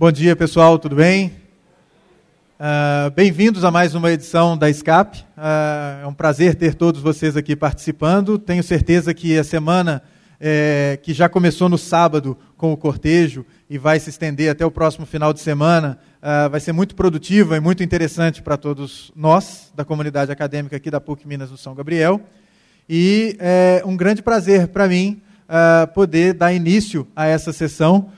Bom dia, pessoal, tudo bem? Uh, Bem-vindos a mais uma edição da SCAP. Uh, é um prazer ter todos vocês aqui participando. Tenho certeza que a semana é, que já começou no sábado com o cortejo e vai se estender até o próximo final de semana, uh, vai ser muito produtiva e muito interessante para todos nós, da comunidade acadêmica aqui da PUC Minas do São Gabriel. E é um grande prazer para mim poder dar início a essa sessão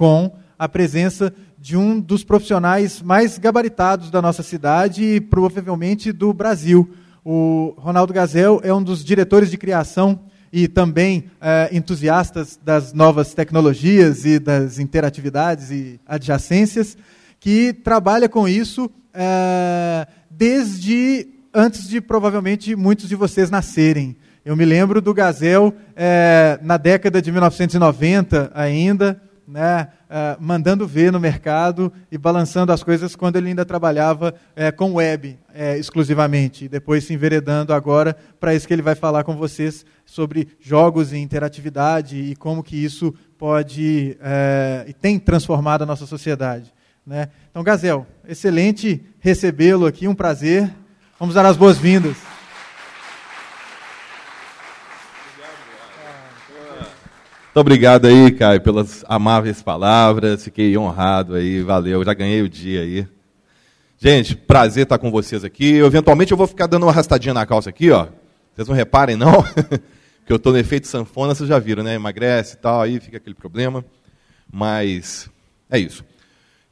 com a presença de um dos profissionais mais gabaritados da nossa cidade e provavelmente do Brasil. O Ronaldo Gazel é um dos diretores de criação e também é, entusiastas das novas tecnologias e das interatividades e adjacências, que trabalha com isso é, desde antes de provavelmente muitos de vocês nascerem. Eu me lembro do Gazel é, na década de 1990 ainda, né, uh, mandando ver no mercado e balançando as coisas quando ele ainda trabalhava uh, com web uh, exclusivamente, e depois se enveredando agora para isso que ele vai falar com vocês sobre jogos e interatividade e como que isso pode e tem transformado a nossa sociedade. Né? Então, Gazel, excelente recebê-lo aqui, um prazer. Vamos dar as boas-vindas. Muito obrigado aí, Caio, pelas amáveis palavras. Fiquei honrado aí, valeu. Já ganhei o dia aí. Gente, prazer estar com vocês aqui. Eu, eventualmente eu vou ficar dando uma arrastadinha na calça aqui, ó. Vocês não reparem, não? que eu estou no efeito sanfona, vocês já viram, né? Emagrece e tal, aí fica aquele problema. Mas é isso.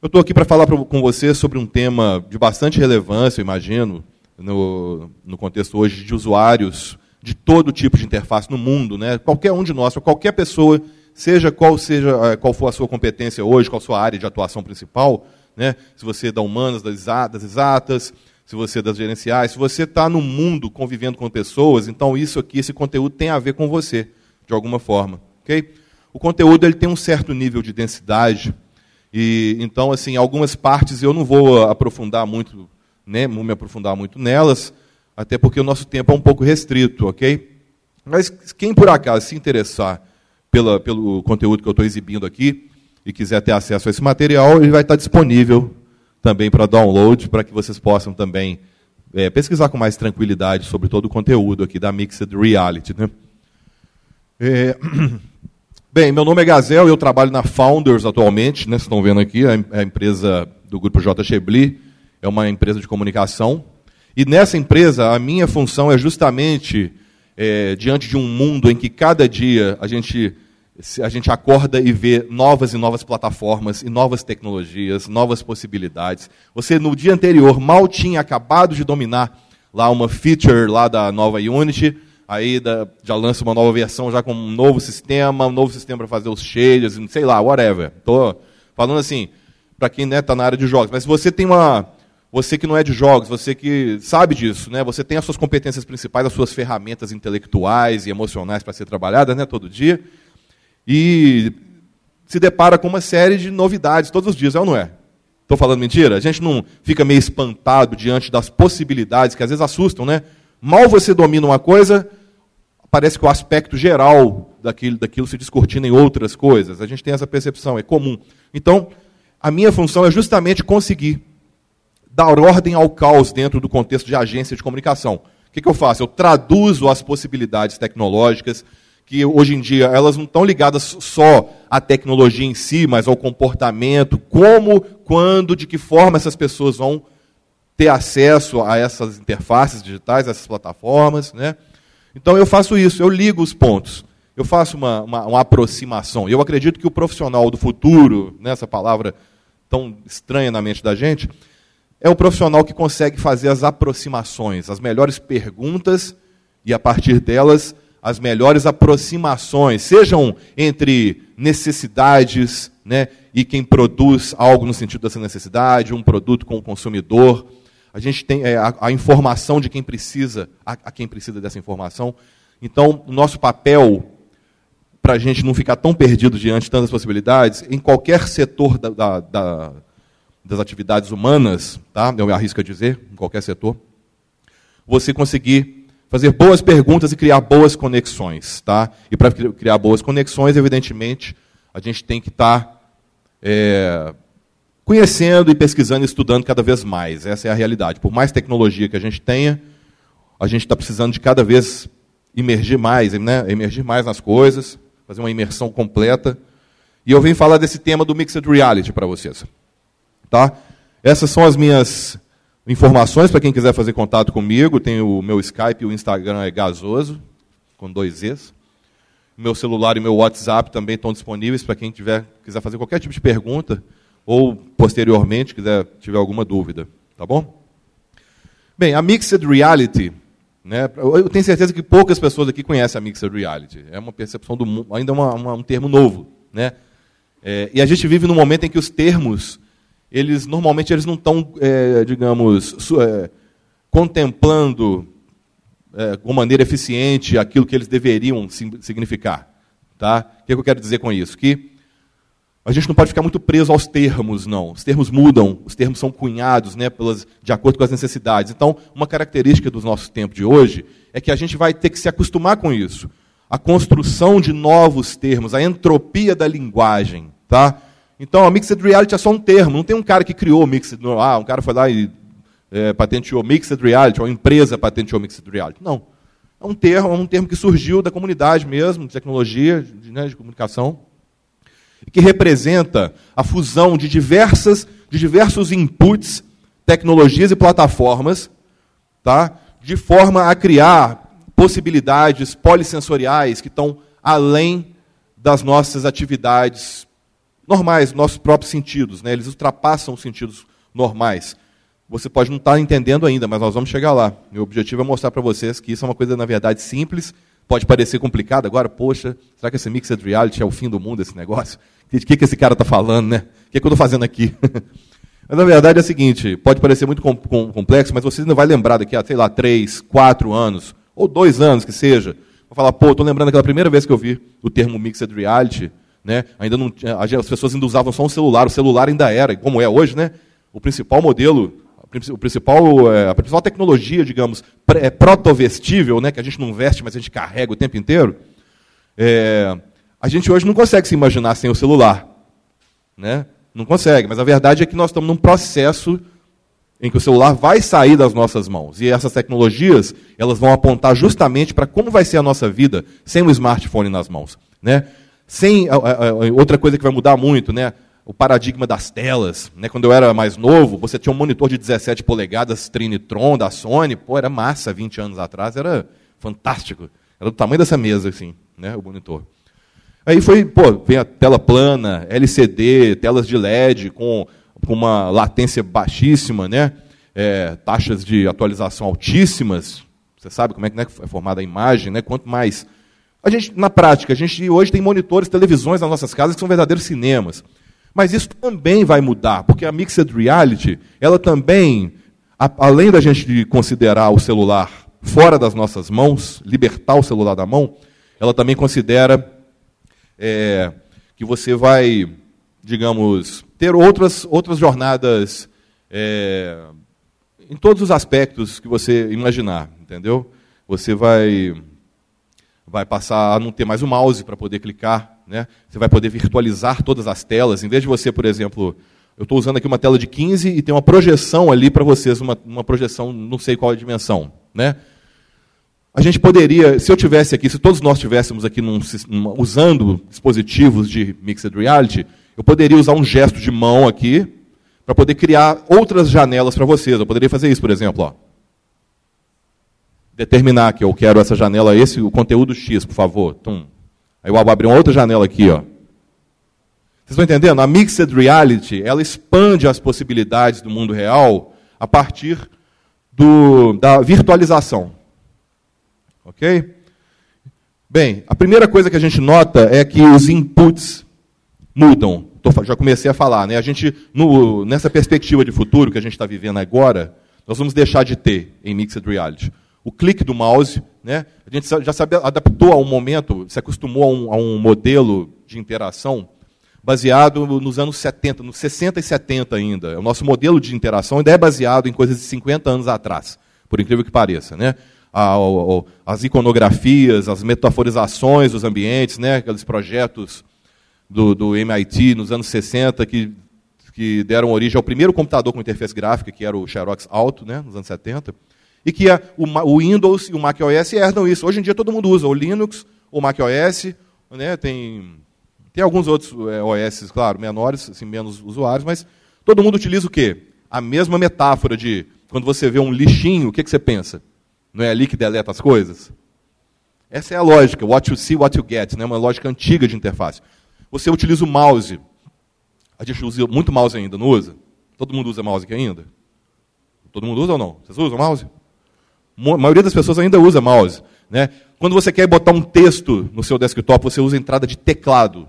Eu estou aqui para falar com vocês sobre um tema de bastante relevância, eu imagino, no, no contexto hoje de usuários de todo tipo de interface no mundo, né? Qualquer um de nós, qualquer pessoa, seja qual seja eh, qual for a sua competência hoje, qual a sua área de atuação principal, né? Se você é da humanas, das exatas, se você é das gerenciais, se você está no mundo convivendo com pessoas, então isso aqui, esse conteúdo tem a ver com você, de alguma forma, ok? O conteúdo ele tem um certo nível de densidade e então assim algumas partes eu não vou aprofundar muito, né? Me aprofundar muito nelas até porque o nosso tempo é um pouco restrito, ok? Mas quem por acaso se interessar pela, pelo conteúdo que eu estou exibindo aqui e quiser ter acesso a esse material, ele vai estar disponível também para download, para que vocês possam também é, pesquisar com mais tranquilidade sobre todo o conteúdo aqui da Mixed Reality. Né? É... Bem, meu nome é Gazel eu trabalho na Founders atualmente, né, vocês estão vendo aqui, a empresa do grupo J. Chebli, é uma empresa de comunicação e nessa empresa, a minha função é justamente, é, diante de um mundo em que cada dia a gente, a gente acorda e vê novas e novas plataformas, e novas tecnologias, novas possibilidades. Você, no dia anterior, mal tinha acabado de dominar lá uma feature lá da nova Unity, aí da, já lança uma nova versão já com um novo sistema, um novo sistema para fazer os shaders, sei lá, whatever. Estou falando assim, para quem está né, tá na área de jogos. Mas se você tem uma você que não é de jogos, você que sabe disso, né? Você tem as suas competências principais, as suas ferramentas intelectuais e emocionais para ser trabalhadas, né, todo dia. E se depara com uma série de novidades todos os dias, é ou não é? Estou falando mentira? A gente não fica meio espantado diante das possibilidades que às vezes assustam, né? Mal você domina uma coisa, parece que o aspecto geral daquilo, daquilo se descortina em outras coisas. A gente tem essa percepção, é comum. Então, a minha função é justamente conseguir dar ordem ao caos dentro do contexto de agência de comunicação. O que, que eu faço? Eu traduzo as possibilidades tecnológicas, que hoje em dia elas não estão ligadas só à tecnologia em si, mas ao comportamento, como, quando, de que forma essas pessoas vão ter acesso a essas interfaces digitais, essas plataformas. Né? Então eu faço isso, eu ligo os pontos, eu faço uma, uma, uma aproximação. Eu acredito que o profissional do futuro, nessa né, palavra tão estranha na mente da gente, é o profissional que consegue fazer as aproximações, as melhores perguntas e, a partir delas, as melhores aproximações, sejam entre necessidades né, e quem produz algo no sentido dessa necessidade, um produto com o consumidor. A gente tem é, a, a, informação de quem precisa, a, a, quem precisa dessa informação. Então, o nosso papel, para a gente não ficar tão perdido diante de tantas possibilidades, em qualquer setor da, da, da das atividades humanas, tá? eu me arrisco a dizer, em qualquer setor, você conseguir fazer boas perguntas e criar boas conexões. Tá? E para criar boas conexões, evidentemente, a gente tem que estar tá é, conhecendo e pesquisando e estudando cada vez mais. Essa é a realidade. Por mais tecnologia que a gente tenha, a gente está precisando de cada vez emergir mais, né? emergir mais nas coisas, fazer uma imersão completa. E eu vim falar desse tema do Mixed Reality para vocês. Tá? Essas são as minhas informações para quem quiser fazer contato comigo. Tem o meu Skype, o Instagram é gasoso, com dois Es. Meu celular e meu WhatsApp também estão disponíveis para quem tiver, quiser fazer qualquer tipo de pergunta ou posteriormente quiser tiver alguma dúvida, tá bom? Bem, a Mixed Reality, né, eu tenho certeza que poucas pessoas aqui conhecem a Mixed Reality. É uma percepção do mundo, ainda é uma, uma, um termo novo, né? É, e a gente vive num momento em que os termos, eles normalmente eles não estão, é, digamos, é, contemplando é, com maneira eficiente aquilo que eles deveriam significar. Tá? O que, é que eu quero dizer com isso? Que a gente não pode ficar muito preso aos termos, não. Os termos mudam, os termos são cunhados né, pelas, de acordo com as necessidades. Então, uma característica do nosso tempo de hoje é que a gente vai ter que se acostumar com isso. A construção de novos termos, a entropia da linguagem. Tá? Então, a Mixed Reality é só um termo, não tem um cara que criou Mixed. Ah, um cara foi lá e é, patenteou Mixed Reality, ou uma empresa patenteou Mixed Reality. Não. É um termo, é um termo que surgiu da comunidade mesmo, de tecnologia, de, né, de comunicação, que representa a fusão de, diversas, de diversos inputs, tecnologias e plataformas, tá, de forma a criar possibilidades polissensoriais que estão além das nossas atividades normais, nossos próprios sentidos. Né? Eles ultrapassam os sentidos normais. Você pode não estar tá entendendo ainda, mas nós vamos chegar lá. Meu objetivo é mostrar para vocês que isso é uma coisa, na verdade, simples. Pode parecer complicado agora, poxa, será que esse mixed reality é o fim do mundo, esse negócio? O que, que esse cara está falando, né? O que, que eu estou fazendo aqui? mas na verdade é o seguinte: pode parecer muito complexo, mas você ainda vai lembrar daqui a, sei lá, três, quatro anos, ou dois anos que seja. Vou falar, pô, estou lembrando daquela primeira vez que eu vi o termo mixed reality, né? Ainda não, as pessoas ainda usavam só um celular, o celular ainda era, como é hoje, né? O principal modelo o principal, é, a principal tecnologia, digamos, é protovestível, né, que a gente não veste, mas a gente carrega o tempo inteiro, é, a gente hoje não consegue se imaginar sem o celular. Né? Não consegue, mas a verdade é que nós estamos num processo em que o celular vai sair das nossas mãos. E essas tecnologias, elas vão apontar justamente para como vai ser a nossa vida sem o smartphone nas mãos. Né? Sem, outra coisa que vai mudar muito, né? o paradigma das telas. Né? Quando eu era mais novo, você tinha um monitor de 17 polegadas Trinitron da Sony, pô, era massa 20 anos atrás, era fantástico. Era do tamanho dessa mesa, assim, né, o monitor. Aí foi, pô, vem a tela plana, LCD, telas de LED com, com uma latência baixíssima, né? É, taxas de atualização altíssimas. Você sabe como é que né, é formada a imagem, né? Quanto mais. A gente, na prática, a gente hoje tem monitores, televisões nas nossas casas que são verdadeiros cinemas. Mas isso também vai mudar, porque a mixed reality, ela também, a, além da gente considerar o celular fora das nossas mãos, libertar o celular da mão, ela também considera é, que você vai, digamos, ter outras, outras jornadas é, em todos os aspectos que você imaginar, entendeu? Você vai, vai passar a não ter mais o mouse para poder clicar né? Você vai poder virtualizar todas as telas. Em vez de você, por exemplo, eu estou usando aqui uma tela de 15 e tem uma projeção ali para vocês, uma, uma projeção, não sei qual a dimensão. Né? A gente poderia, se eu tivesse aqui, se todos nós estivéssemos aqui num, usando dispositivos de mixed reality, eu poderia usar um gesto de mão aqui para poder criar outras janelas para vocês. Eu poderia fazer isso, por exemplo. Ó. Determinar que eu quero essa janela, esse o conteúdo X, por favor. Tum. Aí eu vou abrir uma outra janela aqui, ó. Vocês estão entendendo? A mixed reality, ela expande as possibilidades do mundo real a partir do, da virtualização. Ok? Bem, a primeira coisa que a gente nota é que os inputs mudam. Tô, já comecei a falar, né? A gente, no, nessa perspectiva de futuro que a gente está vivendo agora, nós vamos deixar de ter em mixed reality o clique do mouse. Né? A gente já sabe, adaptou a um momento, se acostumou a um, a um modelo de interação baseado nos anos 70, nos 60 e 70 ainda. O nosso modelo de interação ainda é baseado em coisas de 50 anos atrás, por incrível que pareça. Né? as iconografias, as metaforizações dos ambientes, né? aqueles projetos do, do MIT nos anos 60 que, que deram origem ao primeiro computador com interface gráfica, que era o Xerox Alto, né, nos anos 70, e que a, o, o, Windows e o Mac OS herdam isso. Hoje em dia todo mundo usa o Linux, o Mac OS, né, tem, tem alguns outros é, OS, claro, menores, assim, menos usuários, mas todo mundo utiliza o quê? A mesma metáfora de quando você vê um lixinho, o que, que você pensa? Não é ali que deleta as coisas? Essa é a lógica, what you see, what you get, né? uma lógica antiga de interface. Você utiliza o mouse. A gente usa muito mouse ainda, não usa? Todo mundo usa mouse aqui ainda? Todo mundo usa ou não? Vocês usam mouse? A maioria das pessoas ainda usa mouse. Né? Quando você quer botar um texto no seu desktop, você usa entrada de teclado.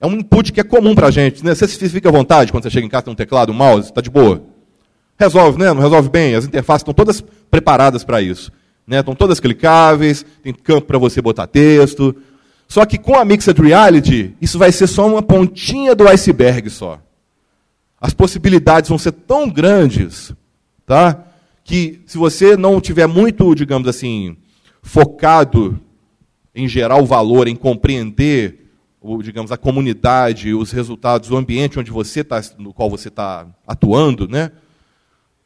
É um input que é comum para a gente. Né? Você fica à vontade quando você chega em casa tem um teclado, um mouse, está de boa. Resolve, né? Não resolve bem. As interfaces estão todas preparadas para isso. Né? Estão todas clicáveis, tem campo para você botar texto. Só que com a Mixed Reality, isso vai ser só uma pontinha do iceberg só. As possibilidades vão ser tão grandes, tá? Que se você não tiver muito, digamos assim, focado em gerar o valor, em compreender, o, digamos, a comunidade, os resultados, o ambiente onde você tá, no qual você está atuando, né?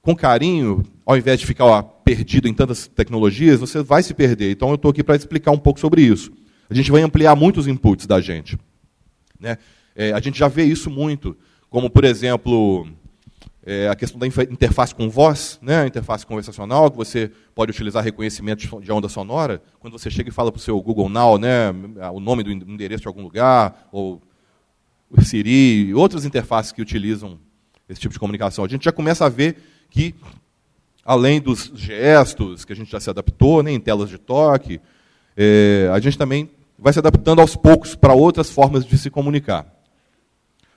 com carinho, ao invés de ficar ó, perdido em tantas tecnologias, você vai se perder. Então eu estou aqui para explicar um pouco sobre isso. A gente vai ampliar muitos inputs da gente. Né? É, a gente já vê isso muito, como por exemplo é, a questão da interface com voz, né? a interface conversacional, que você pode utilizar reconhecimento de onda sonora. Quando você chega e fala para o seu Google Now né? o nome do endereço de algum lugar, ou o Siri, outras interfaces que utilizam esse tipo de comunicação. A gente já começa a ver que, além dos gestos, que a gente já se adaptou né, em telas de toque, é, a gente também vai se adaptando aos poucos para outras formas de se comunicar.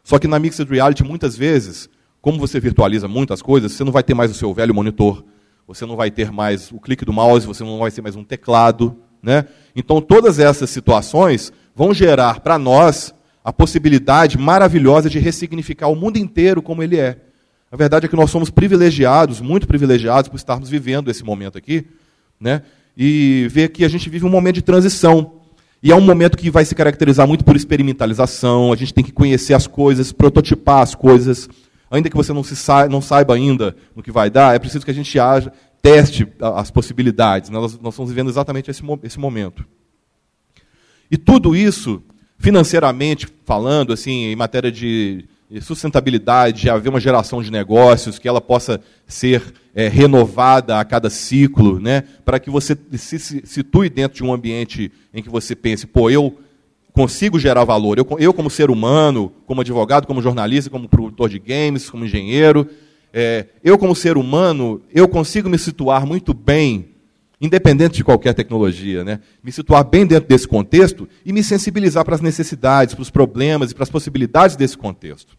Só que na Mixed Reality, muitas vezes, como você virtualiza muitas coisas, você não vai ter mais o seu velho monitor, você não vai ter mais o clique do mouse, você não vai ter mais um teclado. Né? Então, todas essas situações vão gerar para nós a possibilidade maravilhosa de ressignificar o mundo inteiro como ele é. A verdade é que nós somos privilegiados, muito privilegiados, por estarmos vivendo esse momento aqui, né? e ver que a gente vive um momento de transição. E é um momento que vai se caracterizar muito por experimentalização, a gente tem que conhecer as coisas, prototipar as coisas. Ainda que você não, se não saiba ainda no que vai dar, é preciso que a gente haja, teste as possibilidades. Nós, nós estamos vivendo exatamente esse, esse momento. E tudo isso, financeiramente falando, assim, em matéria de sustentabilidade, de haver uma geração de negócios, que ela possa ser é, renovada a cada ciclo, né? para que você se, se situe dentro de um ambiente em que você pense, pô, eu consigo gerar valor. Eu, eu como ser humano, como advogado, como jornalista, como produtor de games, como engenheiro, é, eu como ser humano, eu consigo me situar muito bem, independente de qualquer tecnologia, né? me situar bem dentro desse contexto e me sensibilizar para as necessidades, para os problemas e para as possibilidades desse contexto.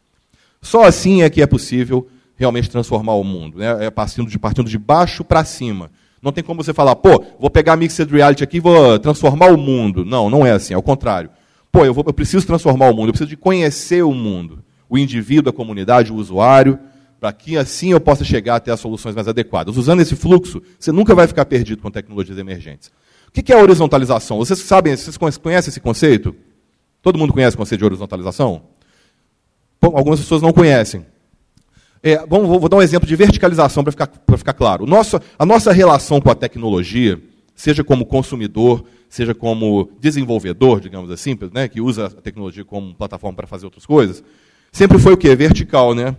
Só assim é que é possível realmente transformar o mundo, né? é partindo de, partindo de baixo para cima. Não tem como você falar, pô, vou pegar a Mixed Reality aqui e vou transformar o mundo. Não, não é assim, é o contrário. Pô, eu, vou, eu preciso transformar o mundo, eu preciso de conhecer o mundo, o indivíduo, a comunidade, o usuário, para que assim eu possa chegar até as soluções mais adequadas. Usando esse fluxo, você nunca vai ficar perdido com tecnologias emergentes. O que é horizontalização? Vocês sabem, vocês conhecem esse conceito? Todo mundo conhece o conceito de horizontalização? algumas pessoas não conhecem. É, vou, vou, dar um exemplo de verticalização para ficar, ficar claro. A nossa relação com a tecnologia, seja como consumidor, seja como desenvolvedor, digamos assim, né, que usa a tecnologia como plataforma para fazer outras coisas, sempre foi o quê? Vertical, né?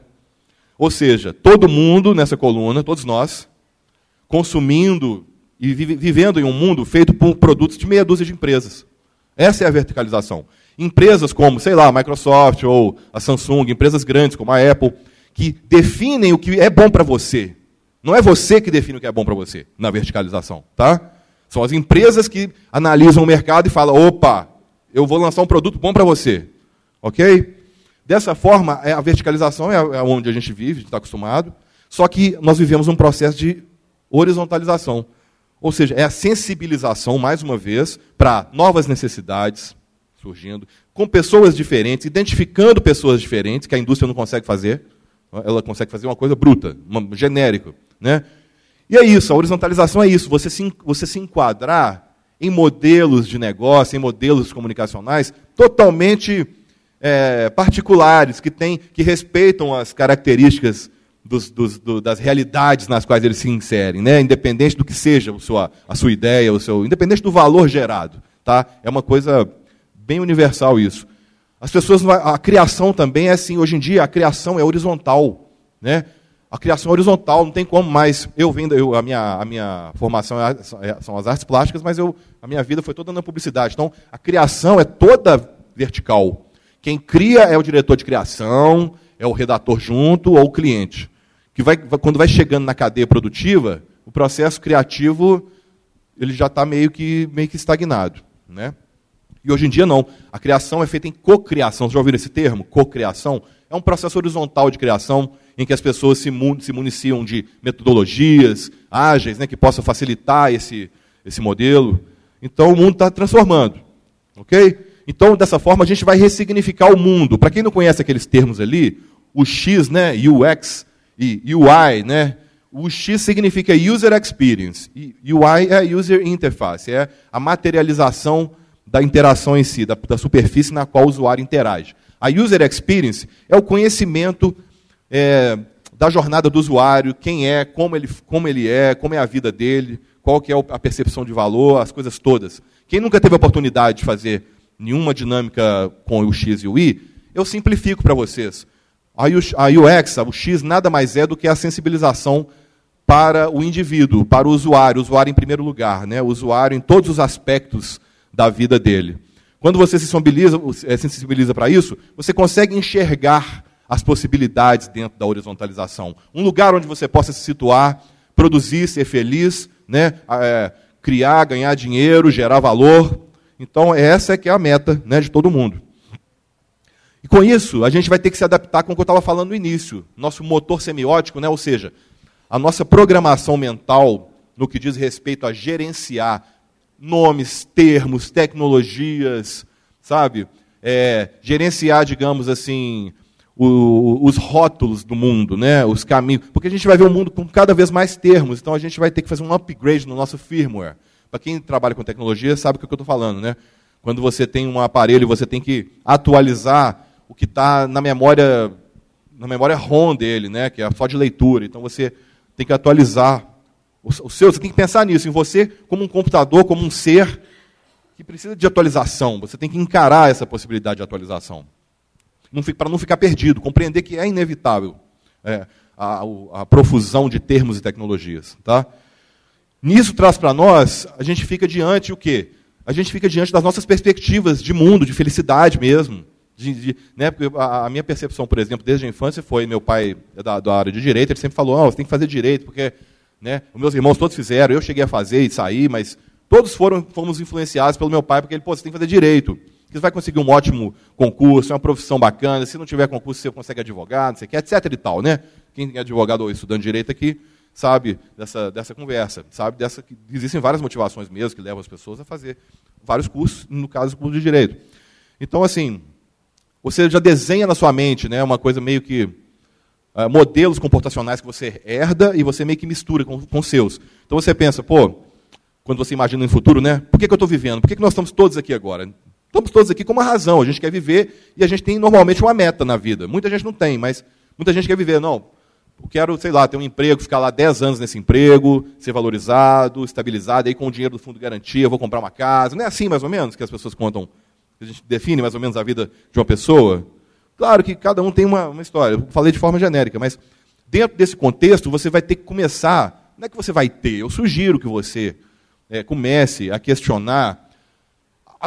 Ou seja, todo mundo nessa coluna, todos nós, consumindo e vivendo em um mundo feito por produtos de meia dúzia de empresas. Essa é a verticalização. Empresas como, sei lá, a Microsoft ou a Samsung, empresas grandes como a Apple, que definem o que é bom para você. Não é você que define o que é bom para você na verticalização, tá? São as empresas que analisam o mercado e falam: opa, eu vou lançar um produto bom para você. Ok? Dessa forma, é, a verticalização é, é onde a gente vive, a gente está acostumado. Só que nós vivemos um processo de horizontalização. Ou seja, é a sensibilização, mais uma vez, para novas necessidades, surgindo, com pessoas diferentes, identificando pessoas diferentes, que a indústria não consegue fazer. Ela consegue fazer uma coisa bruta, uma, genérico. Né? E é isso, a horizontalização é isso, você se, você se enquadrar em modelos de negócio, em modelos comunicacionais totalmente é, particulares, que, tem, que respeitam as características dos, dos, do, das realidades nas quais eles se inserem, né? independente do que seja a sua, a sua ideia, o seu, independente do valor gerado. Tá? É uma coisa bem universal isso. As pessoas, a criação também é assim, hoje em dia a criação é horizontal. Né? A criação é horizontal, não tem como mais. Eu vendo, eu, a, minha, a minha formação é, é, são as artes plásticas, mas eu, a minha vida foi toda na publicidade. Então, a criação é toda vertical. Quem cria é o diretor de criação, é o redator junto ou o cliente. Que vai, quando vai chegando na cadeia produtiva, o processo criativo ele já está meio que, meio que estagnado. Né? E hoje em dia não. A criação é feita em cocriação. Vocês já ouviram esse termo? Cocriação? É um processo horizontal de criação em que as pessoas se, se municiam de metodologias ágeis, né, que possam facilitar esse, esse modelo. Então o mundo está transformando. Ok? Então, dessa forma, a gente vai ressignificar o mundo. Para quem não conhece aqueles termos ali, o X, né, UX e UI, né, o X significa User Experience. E UI é User Interface, é a materialização da interação em si, da, da superfície na qual o usuário interage. A User Experience é o conhecimento é, da jornada do usuário, quem é, como ele, como ele é, como é a vida dele, qual que é a percepção de valor, as coisas todas. Quem nunca teve a oportunidade de fazer nenhuma dinâmica com o X e o Y, eu simplifico para vocês. A UX, o X, nada mais é do que a sensibilização para o indivíduo, para o usuário, o usuário em primeiro lugar, né? o usuário em todos os aspectos da vida dele. Quando você se sensibiliza, é, sensibiliza para isso, você consegue enxergar as possibilidades dentro da horizontalização. Um lugar onde você possa se situar, produzir, ser feliz, né? É, criar, ganhar dinheiro, gerar valor. Então, essa é que é a meta né, de todo mundo. E com isso, a gente vai ter que se adaptar com o que eu estava falando no início. Nosso motor semiótico, né, ou seja, a nossa programação mental no que diz respeito a gerenciar nomes, termos, tecnologias, sabe? É, gerenciar, digamos assim, o, os rótulos do mundo, né? os caminhos. Porque a gente vai ver o mundo com cada vez mais termos, então a gente vai ter que fazer um upgrade no nosso firmware. Para quem trabalha com tecnologia, sabe o que eu estou falando. Né? Quando você tem um aparelho, você tem que atualizar o que está na memória na memória ROM dele, né? que é só de leitura. Então você tem que atualizar o, seu, você tem que pensar nisso, em você como um computador, como um ser que precisa de atualização. Você tem que encarar essa possibilidade de atualização para não ficar perdido, compreender que é inevitável é, a, a, profusão de termos e tecnologias. Tá? Nisso traz para nós, a gente fica diante o quê? A gente fica diante das nossas perspectivas de mundo, de felicidade mesmo. De, de, né, a, minha percepção, por exemplo, desde a infância foi, meu pai é da, da área de direito, ele sempre falou, oh, você tem que fazer direito, porque né, os meus irmãos todos fizeram, eu cheguei a fazer e sair, mas todos foram, fomos influenciados pelo meu pai, porque ele, pô, você tem que fazer direito você vai conseguir um ótimo concurso, é uma profissão bacana, se não tiver concurso, você consegue advogado, não sei o que, etc. e tal, né? Quem é advogado ou estudante de direito aqui sabe dessa, dessa conversa, sabe dessa que existem várias motivações mesmo que levam as pessoas a fazer vários cursos, no caso, o curso de direito. Então, assim, você já desenha na sua mente, né, uma coisa meio que uh, modelos comportacionais que você herda e você meio que mistura com, com seus. Então você pensa, pô, quando você imagina no futuro, né? Por que, que eu estou vivendo? Por que, que nós estamos todos aqui agora? Estamos todos aqui com uma razão. A gente quer viver e a gente tem normalmente uma meta na vida. Muita gente não tem, mas muita gente quer viver. Não, eu quero, sei lá, ter um emprego, ficar lá 10 anos nesse emprego, ser valorizado, estabilizado, aí com o dinheiro do fundo de garantia eu vou comprar uma casa. Não é assim, mais ou menos, que as pessoas contam, a gente define mais ou menos a vida de uma pessoa? Claro que cada um tem uma, uma história. Eu falei de forma genérica, mas dentro desse contexto você vai ter que começar. Não é que você vai ter, eu sugiro que você é, comece a questionar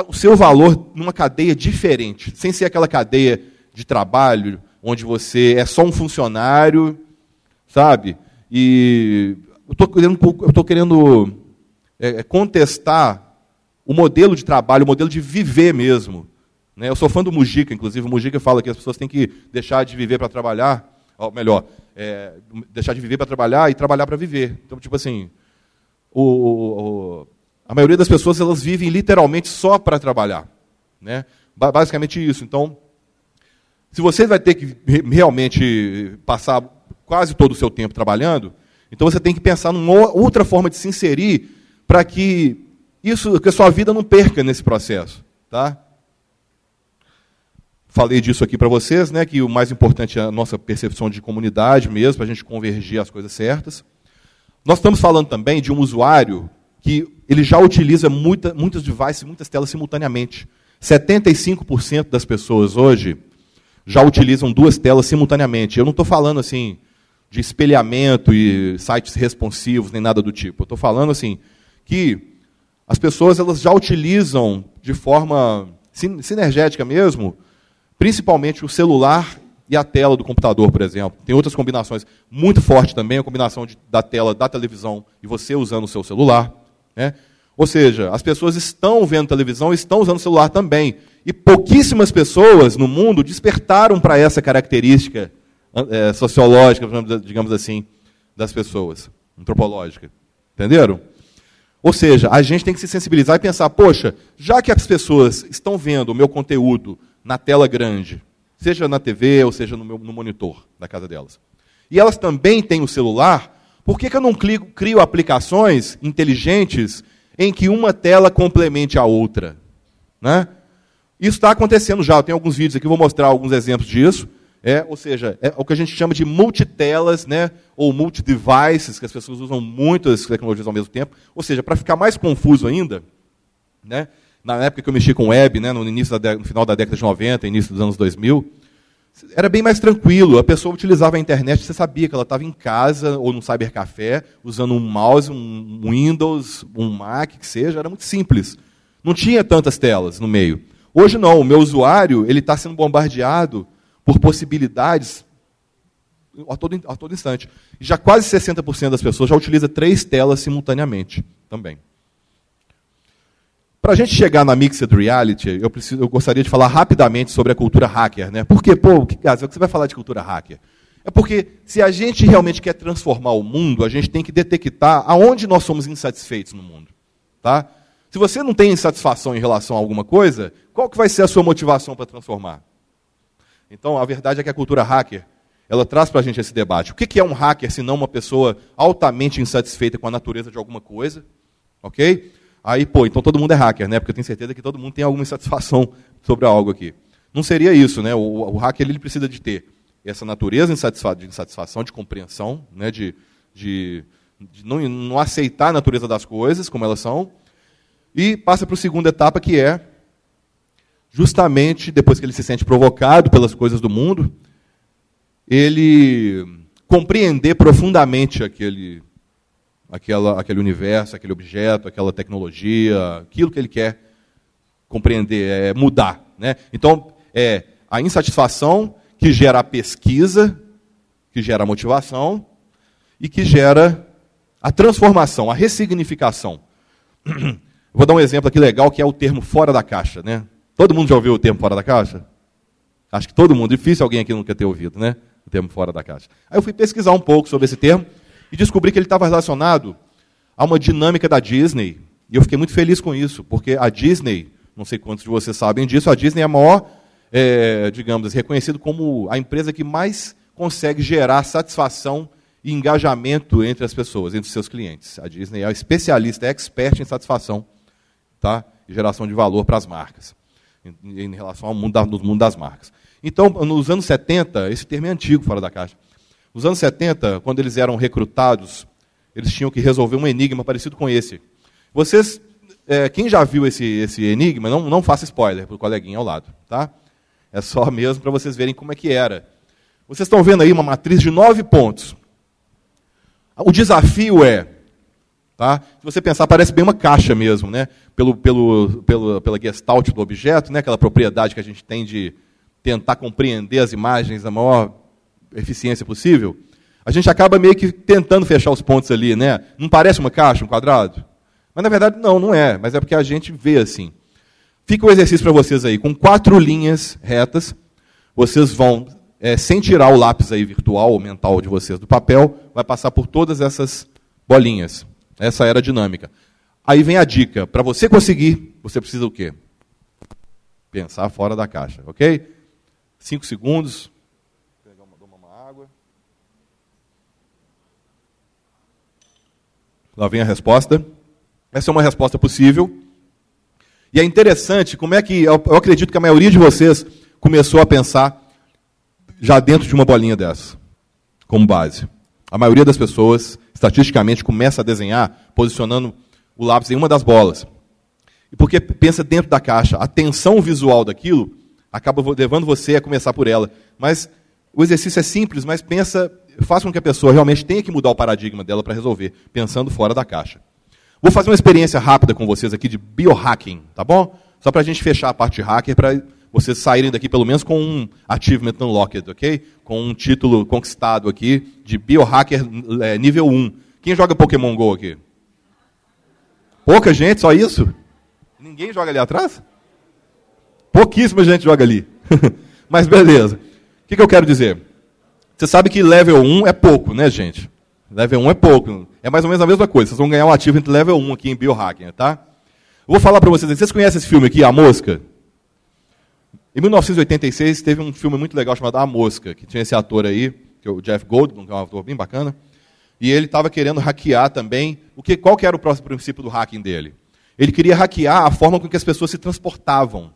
o seu valor numa cadeia diferente, sem ser aquela cadeia de trabalho onde você é só um funcionário, sabe? E eu estou querendo, eu tô querendo é, é, contestar o modelo de trabalho, o modelo de viver mesmo. Né? Eu sou fã do Mujica, inclusive. O Mujica fala que as pessoas têm que deixar de viver para trabalhar, ou melhor, é, deixar de viver para trabalhar e trabalhar para viver. Então, tipo assim, o, o a maioria das pessoas elas vivem literalmente só para trabalhar, né? Basicamente isso. Então, se você vai ter que realmente passar quase todo o seu tempo trabalhando, então você tem que pensar numa outra forma de se inserir para que isso, que a sua vida não perca nesse processo, tá? falei disso aqui para vocês, né, que o mais importante é a nossa percepção de comunidade mesmo, para a gente convergir as coisas certas. Nós estamos falando também de um usuário que ele já utiliza muita, muitos devices, muitas telas simultaneamente. 75% das pessoas hoje já utilizam duas telas simultaneamente. Eu não estou falando assim de espelhamento e sites responsivos nem nada do tipo. Eu estou falando assim que as pessoas elas já utilizam de forma sinergética mesmo, principalmente o celular e a tela do computador, por exemplo. Tem outras combinações muito forte também, a combinação de, da tela da televisão e você usando o seu celular. Né? Ou seja, as pessoas estão vendo televisão estão usando celular também. E pouquíssimas pessoas no mundo despertaram para essa característica é, sociológica, digamos assim, das pessoas, antropológica. Entenderam? Ou seja, a gente tem que se sensibilizar e pensar, poxa, já que as pessoas estão vendo o meu conteúdo na tela grande, seja na TV ou seja no, meu, no monitor da casa delas, e elas também têm o celular, por que, que eu não crio, crio aplicações inteligentes em que uma tela complemente a outra? Né? Isso está acontecendo já, eu tenho alguns vídeos aqui, vou mostrar alguns exemplos disso. É, ou seja, é o que a gente chama de multitelas, né, ou multidevices, que as pessoas usam muitas tecnologias ao mesmo tempo. Ou seja, para ficar mais confuso ainda, né, na época que eu mexi com web, né, no, início da, no final da década de 90, início dos anos 2000, era bem mais tranquilo. A pessoa utilizava a internet, você sabia que ela estava em casa ou no cybercafé, usando um mouse, um Windows, um Mac, que seja, era muito simples. Não tinha tantas telas no meio. Hoje não, o meu usuário ele está sendo bombardeado por possibilidades a todo, a todo instante. Já quase 60% das pessoas já utiliza três telas simultaneamente também. Para a gente chegar na Mixed Reality, eu, preciso, eu gostaria de falar rapidamente sobre a cultura hacker. Né? Porque, pô, que, que você vai falar de cultura hacker? É porque se a gente realmente quer transformar o mundo, a gente tem que detectar aonde nós somos insatisfeitos no mundo. Tá? Se você não tem insatisfação em relação a alguma coisa, qual que vai ser a sua motivação para transformar? Então, a verdade é que a cultura hacker, ela traz para a gente esse debate. O que é um hacker se não uma pessoa altamente insatisfeita com a natureza de alguma coisa? Ok? Aí, pô, então todo mundo é hacker, né? Porque eu tenho certeza que todo mundo tem alguma insatisfação sobre algo aqui. Não seria isso, né? O, o hacker ele precisa de ter essa natureza de insatisfação, de compreensão, né? de, de, de não, não aceitar a natureza das coisas como elas são, e passa para a segunda etapa, que é justamente depois que ele se sente provocado pelas coisas do mundo, ele compreender profundamente aquele, aquela, aquele universo, aquele objeto, aquela tecnologia, aquilo que ele quer compreender, é mudar. Né? Então, é a insatisfação que gera a pesquisa, que gera a motivação e que gera a transformação, a ressignificação. Vou dar um exemplo aqui legal que é o termo fora da caixa. Né? Todo mundo já ouviu o termo fora da caixa? Acho que todo mundo. Difícil alguém aqui nunca ter ouvido, né? O termo fora da caixa. Aí eu fui pesquisar um pouco sobre esse termo e descobri que ele estava relacionado a uma dinâmica da Disney. E eu fiquei muito feliz com isso, porque a Disney, não sei quantos de vocês sabem disso, a Disney é a maior, é, digamos, assim, reconhecido como a empresa que mais consegue gerar satisfação e engajamento entre as pessoas, entre os seus clientes. A Disney é especialista, é expert em satisfação tá? e geração de valor para as marcas em, em relação ao mundo, da, mundo das marcas. Então, nos anos 70, esse termo é antigo, fora da caixa. Nos anos 70, quando eles eram recrutados, eles tinham que resolver um enigma parecido com esse. Vocês, é, quem já viu esse, esse enigma, não, não faça spoiler para o coleguinha ao lado. Tá? É só mesmo para vocês verem como é que era. Vocês estão vendo aí uma matriz de nove pontos. O desafio é Tá? Se você pensar, parece bem uma caixa mesmo, né? pelo, pelo, pelo, pela gestalt do objeto, né? aquela propriedade que a gente tem de tentar compreender as imagens da maior eficiência possível. A gente acaba meio que tentando fechar os pontos ali, né? Não parece uma caixa, um quadrado? Mas na verdade não, não é. Mas é porque a gente vê assim. Fica o exercício para vocês aí. Com quatro linhas retas, vocês vão, é, sem tirar o lápis aí virtual ou mental de vocês do papel, vai passar por todas essas bolinhas. Essa era a dinâmica. Aí vem a dica. Para você conseguir, você precisa o quê? Pensar fora da caixa, ok? Cinco segundos. Pegar uma, uma água. Lá vem a resposta. Essa é uma resposta possível. E é interessante como é que, eu acredito que a maioria de vocês começou a pensar já dentro de uma bolinha dessa, como base. A maioria das pessoas, estatisticamente, começa a desenhar posicionando o lápis em uma das bolas. E porque pensa dentro da caixa, a tensão visual daquilo acaba levando você a começar por ela. Mas o exercício é simples, mas pensa, faz com que a pessoa realmente tenha que mudar o paradigma dela para resolver, pensando fora da caixa. Vou fazer uma experiência rápida com vocês aqui de biohacking, tá bom? Só para a gente fechar a parte de hacker, para vocês saírem daqui pelo menos com um achievement unlocked, ok? Com um título conquistado aqui de biohacker é, nível 1. Quem joga Pokémon GO aqui? Pouca gente, só isso? Ninguém joga ali atrás? Pouquíssima gente joga ali. Mas beleza. O que, que eu quero dizer? Você sabe que level 1 é pouco, né, gente? Level 1 é pouco. É mais ou menos a mesma coisa. Vocês vão ganhar um ativo entre level 1 aqui em biohacking, tá? Vou falar para vocês. Vocês conhecem esse filme aqui, A Mosca? Em 1986 teve um filme muito legal chamado A Mosca, que tinha esse ator aí, que é o Jeff Goldblum, que é um ator bem bacana. E ele estava querendo hackear também. O que, qual que era o próximo princípio do hacking dele? Ele queria hackear a forma com que as pessoas se transportavam.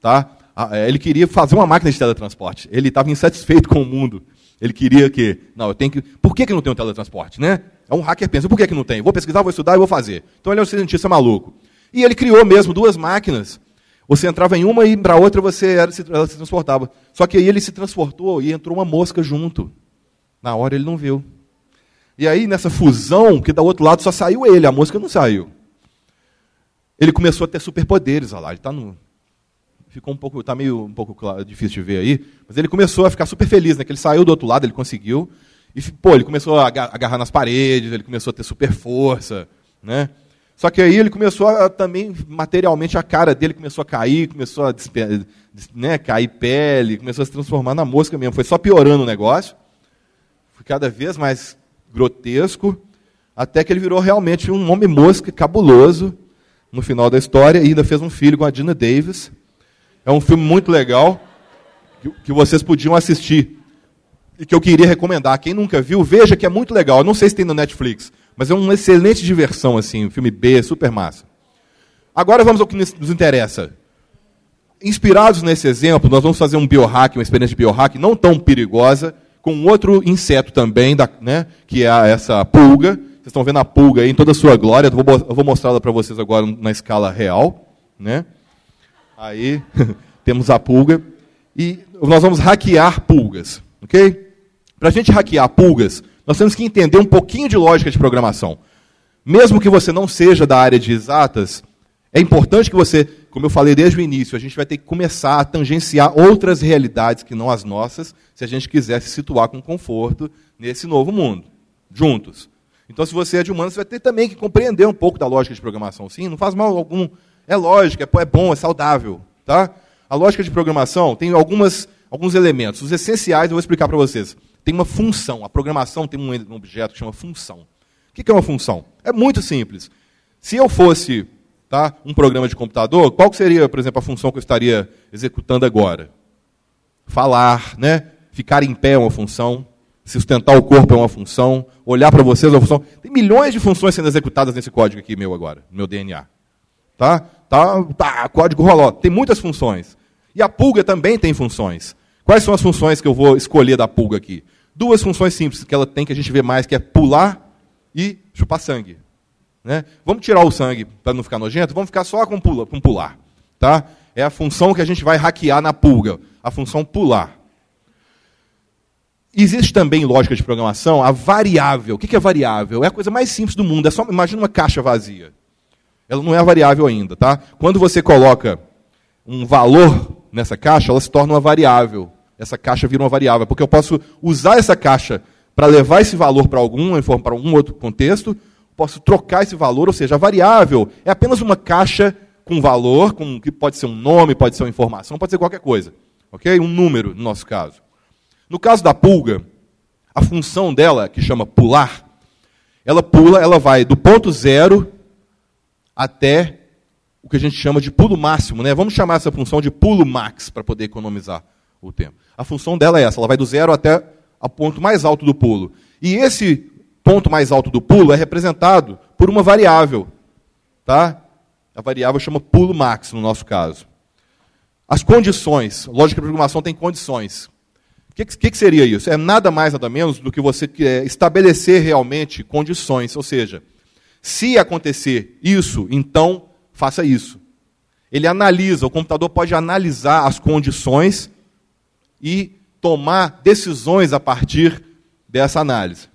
Tá? É, ele queria fazer uma máquina de teletransporte. Ele estava insatisfeito com o mundo. Ele queria que. Não, eu tenho que. Por que, que não tem um teletransporte? Né? É um hacker pensa, por que, que não tem? Vou pesquisar, vou estudar e vou fazer. Então ele é um cientista maluco. E ele criou mesmo duas máquinas. Você entrava em uma e para outra você era, ela se transportava. Só que aí ele se transportou e entrou uma mosca junto. Na hora ele não viu. E aí, nessa fusão, que do outro lado só saiu ele, a mosca não saiu ele começou a ter superpoderes, olha lá, ele está no ficou um pouco, tá meio um pouco claro, difícil de ver aí, mas ele começou a ficar super feliz, né? Que ele saiu do outro lado, ele conseguiu e pô, ele começou a agarrar nas paredes, ele começou a ter super força, né? Só que aí ele começou a, também materialmente a cara dele começou a cair, começou a né, cair pele, começou a se transformar na mosca mesmo. Foi só piorando o negócio. Foi cada vez mais grotesco, até que ele virou realmente um homem mosca cabuloso no final da história e ainda fez um filho com a Dina Davis. É um filme muito legal que, que vocês podiam assistir e que eu queria recomendar. Quem nunca viu, veja que é muito legal. Eu não sei se tem no Netflix, mas é uma excelente diversão assim, um filme B, super massa. Agora vamos ao que nos interessa. Inspirados nesse exemplo, nós vamos fazer um biohack, uma experiência de biohack não tão perigosa, com outro inseto também, da, né, que é essa pulga, vocês estão vendo a pulga aí em toda a sua glória. Eu vou, vou mostrá-la para vocês agora na escala real. Né? Aí temos a pulga. E nós vamos hackear pulgas. Ok? Para a gente hackear pulgas, nós temos que entender um pouquinho de lógica de programação. Mesmo que você não seja da área de exatas, é importante que você, como eu falei desde o início, a gente vai ter que começar a tangenciar outras realidades que não as nossas, se a gente quiser se situar com conforto nesse novo mundo, juntos. Então, se você é de humanos, você vai ter também que compreender um pouco da lógica de programação. Sim, não faz mal algum. É lógica, é bom, é saudável. Tá? A lógica de programação tem algumas, alguns elementos. Os essenciais eu vou explicar para vocês. Tem uma função. A programação tem um objeto que chama função. O que é uma função? É muito simples. Se eu fosse tá, um programa de computador, qual seria, por exemplo, a função que eu estaria executando agora? Falar, né? Ficar em pé é uma função. Sustentar o corpo é uma função, olhar para vocês é uma função. Tem milhões de funções sendo executadas nesse código aqui meu agora, no meu DNA. Tá? Tá, tá, código rolou. Tem muitas funções. E a pulga também tem funções. Quais são as funções que eu vou escolher da pulga aqui? Duas funções simples que ela tem que a gente vê mais, que é pular e chupar sangue. Né? Vamos tirar o sangue para não ficar nojento, vamos ficar só com, pula, com pular. Tá? É a função que a gente vai hackear na pulga, a função pular. Existe também em lógica de programação a variável. O que é variável? É a coisa mais simples do mundo. É só imagina uma caixa vazia. Ela não é variável ainda, tá? Quando você coloca um valor nessa caixa, ela se torna uma variável. Essa caixa vira uma variável, porque eu posso usar essa caixa para levar esse valor para algum, para algum outro contexto, posso trocar esse valor, ou seja, a variável é apenas uma caixa com valor, com que pode ser um nome, pode ser uma informação, pode ser qualquer coisa, ok? Um número no nosso caso. No caso da pulga, a função dela, que chama pular, ela pula, ela vai do ponto zero até o que a gente chama de pulo máximo. Né? Vamos chamar essa função de pulo max, para poder economizar o tempo. A função dela é essa, ela vai do zero até o ponto mais alto do pulo. E esse ponto mais alto do pulo é representado por uma variável. Tá? A variável chama pulo max, no nosso caso. as condições. Lógica de programação tem condições. O que, que, que, seria isso? É nada mais, nada menos do que você é, estabelecer realmente condições. Ou seja, se acontecer isso, então faça isso. Ele analisa, o computador pode analisar as condições e tomar decisões a partir dessa análise.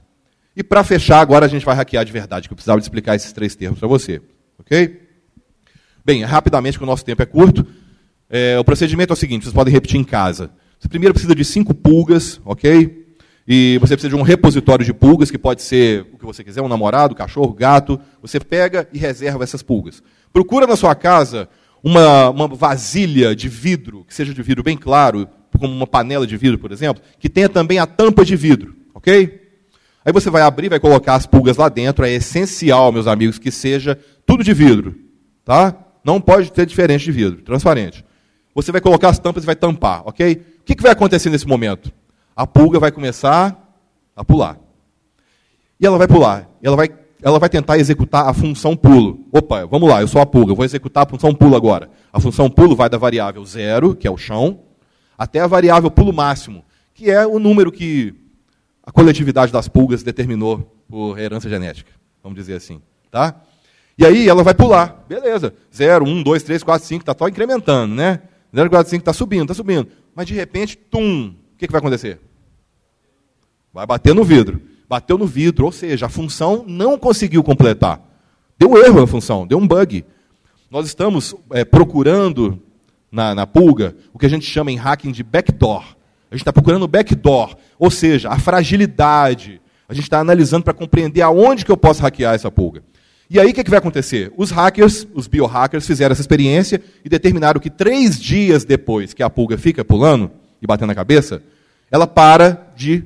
E para fechar, agora a gente vai hackear de verdade, que eu precisava explicar esses três termos para você. Ok? Bem, rapidamente, que o nosso tempo é curto. É, o procedimento é o seguinte: vocês podem repetir em casa. Você primeiro precisa de cinco pulgas, ok? E você precisa de um repositório de pulgas, que pode ser o que você quiser, um namorado, cachorro, gato. Você pega e reserva essas pulgas. Procura na sua casa uma, uma vasilha de vidro, que seja de vidro bem claro, como uma panela de vidro, por exemplo, que tenha também a tampa de vidro, ok? Aí você vai abrir, vai colocar as pulgas lá dentro. É essencial, meus amigos, que seja tudo de vidro, tá? Não pode ter diferente de vidro, transparente. Você vai colocar as tampas e vai tampar, ok? O que, que vai acontecer nesse momento? A pulga vai começar a pular. E ela vai pular. Ela vai, ela vai tentar executar a função pulo. Opa, vamos lá, eu sou a pulga, vou executar a função pulo agora. A função pulo vai da variável zero, que é o chão, até a variável pulo máximo, que é o número que a coletividade das pulgas determinou por herança genética, vamos dizer assim. Tá? E aí ela vai pular. Beleza. 0, 1, 2, 3, 4, 5, está só incrementando, né? 0, 4, 5 está subindo, está subindo. Mas de repente, tum, o que, que vai acontecer? Vai bater no vidro. Bateu no vidro, ou seja, a função não conseguiu completar. Deu erro na função, deu um bug. Nós estamos é, procurando na, na pulga o que a gente chama em hacking de backdoor. A gente está procurando backdoor, ou seja, a fragilidade. A gente está analisando para compreender aonde que eu posso hackear essa pulga. E aí o que, que vai acontecer? Os hackers, os biohackers, fizeram essa experiência e determinaram que três dias depois que a pulga fica pulando e batendo na cabeça, ela para de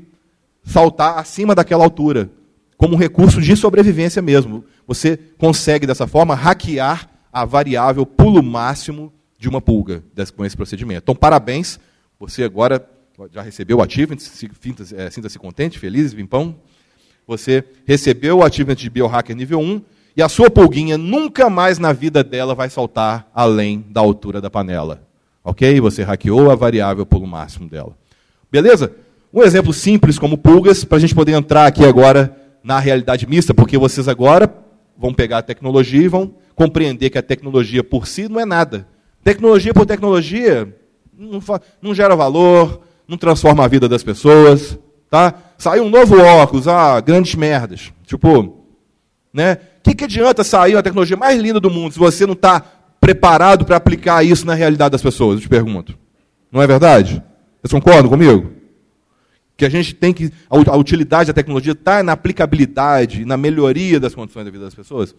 saltar acima daquela altura, como um recurso de sobrevivência mesmo. Você consegue, dessa forma, hackear a variável pulo máximo de uma pulga com esse procedimento. Então, parabéns, você agora já recebeu o achievement, é, sinta-se contente, feliz, vimpão. Você recebeu o achievement de biohacker nível 1 e a sua pulguinha nunca mais na vida dela vai saltar além da altura da panela. Ok? Você hackeou a variável pulo máximo dela. Beleza? Um exemplo simples como pulgas, para a gente poder entrar aqui agora na realidade mista, porque vocês agora vão pegar a tecnologia e vão compreender que a tecnologia por si não é nada. Tecnologia por tecnologia não, não gera valor, não transforma a vida das pessoas. Tá? Saiu um novo óculos, ah, grandes merdas. Tipo, né? O que, que adianta sair a tecnologia mais linda do mundo se você não está preparado para aplicar isso na realidade das pessoas? Eu te pergunto. Não é verdade? Vocês concordam comigo? Que a gente tem que. A utilidade da tecnologia está na aplicabilidade, na melhoria das condições da vida das pessoas.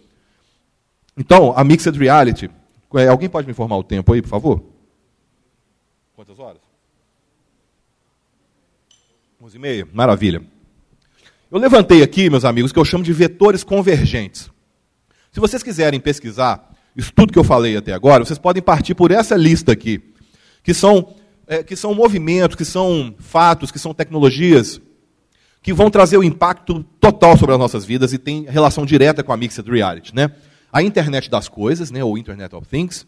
Então, a Mixed Reality. É, alguém pode me informar o tempo aí, por favor? Quantas horas? 11 e meia? Maravilha. Eu levantei aqui, meus amigos, que eu chamo de vetores convergentes. Se vocês quiserem pesquisar isso tudo que eu falei até agora, vocês podem partir por essa lista aqui, que são, é, que são movimentos, que são fatos, que são tecnologias que vão trazer o impacto total sobre as nossas vidas e tem relação direta com a Mixed Reality. Né? A internet das coisas, né, ou Internet of Things,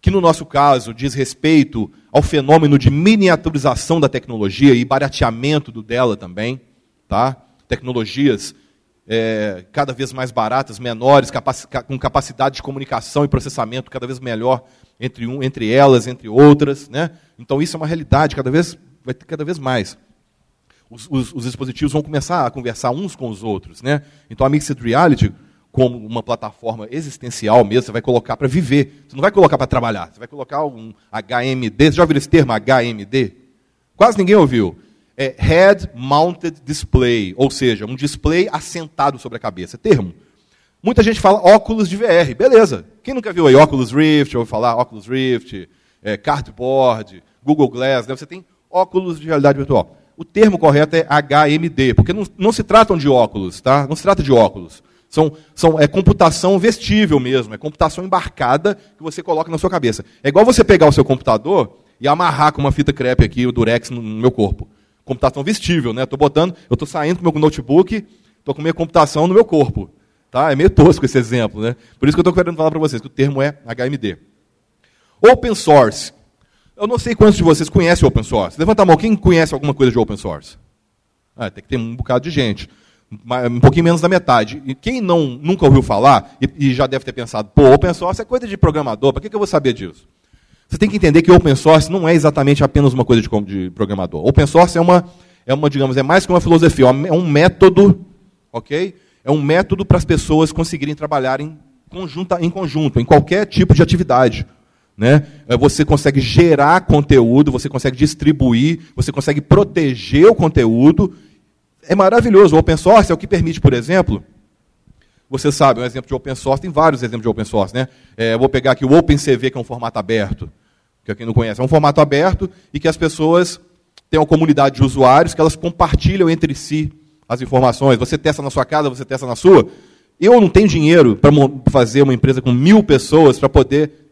que no nosso caso diz respeito ao fenômeno de miniaturização da tecnologia e barateamento do dela também. Tá? tecnologias é, cada vez mais baratas, menores, capaci com capacidade de comunicação e processamento cada vez melhor entre, um, entre elas, entre outras. Né? Então isso é uma realidade, cada vez, vai ter cada vez mais. Os, os, os, dispositivos vão começar a conversar uns com os outros. Né? Então a Mixed Reality, como uma plataforma existencial mesmo, você vai colocar para viver. Você não vai colocar para trabalhar, você vai colocar um HMD. Você já ouviu esse termo, HMD? Quase ninguém ouviu é Head Mounted Display, ou seja, um display assentado sobre a cabeça. Termo. Muita gente fala óculos de VR. Beleza. Quem nunca viu aí óculos Rift, ouviu falar óculos Rift, é, Cardboard, Google Glass, né? você tem óculos de realidade virtual. O termo correto é HMD, porque não, não se tratam de óculos, tá? Não se trata de óculos. São, são, é computação vestível mesmo, é computação embarcada que você coloca na sua cabeça. É igual você pegar o seu computador e amarrar com uma fita crepe aqui, o Durex, no, no meu corpo computação vestível, né? Estou botando, eu estou saindo com o meu notebook, estou com minha computação no meu corpo. Tá? É meio tosco esse exemplo, né? Por isso que eu estou querendo falar para vocês que o termo é HMD. Open source. Eu não sei quantos de vocês conhecem open source. Levanta a mão, quem conhece alguma coisa de open source? Ah, tem que ter um bocado de gente. Um pouquinho menos da metade. E quem não, nunca ouviu falar e, e já deve ter pensado, pô, open source é coisa de programador, para que, que eu vou saber disso? Você tem que entender que open source não é exatamente apenas uma coisa de, de programador. Open source é uma, é uma, digamos, é mais que uma filosofia, é um método, ok? É um método para as pessoas conseguirem trabalhar em, conjunta, em conjunto, em qualquer tipo de atividade. Né? É, você consegue gerar conteúdo, você consegue distribuir, você consegue proteger o conteúdo. É maravilhoso. O open source é o que permite, por exemplo, você sabe, um exemplo de open source, tem vários exemplos de open source. Né? É, vou pegar aqui o OpenCV, que é um formato aberto, que quem não conhece, é um formato aberto e que as pessoas têm uma comunidade de usuários que elas compartilham entre si as informações. Você testa na sua casa, você testa na sua. Eu não tenho dinheiro para fazer uma empresa com mil pessoas para poder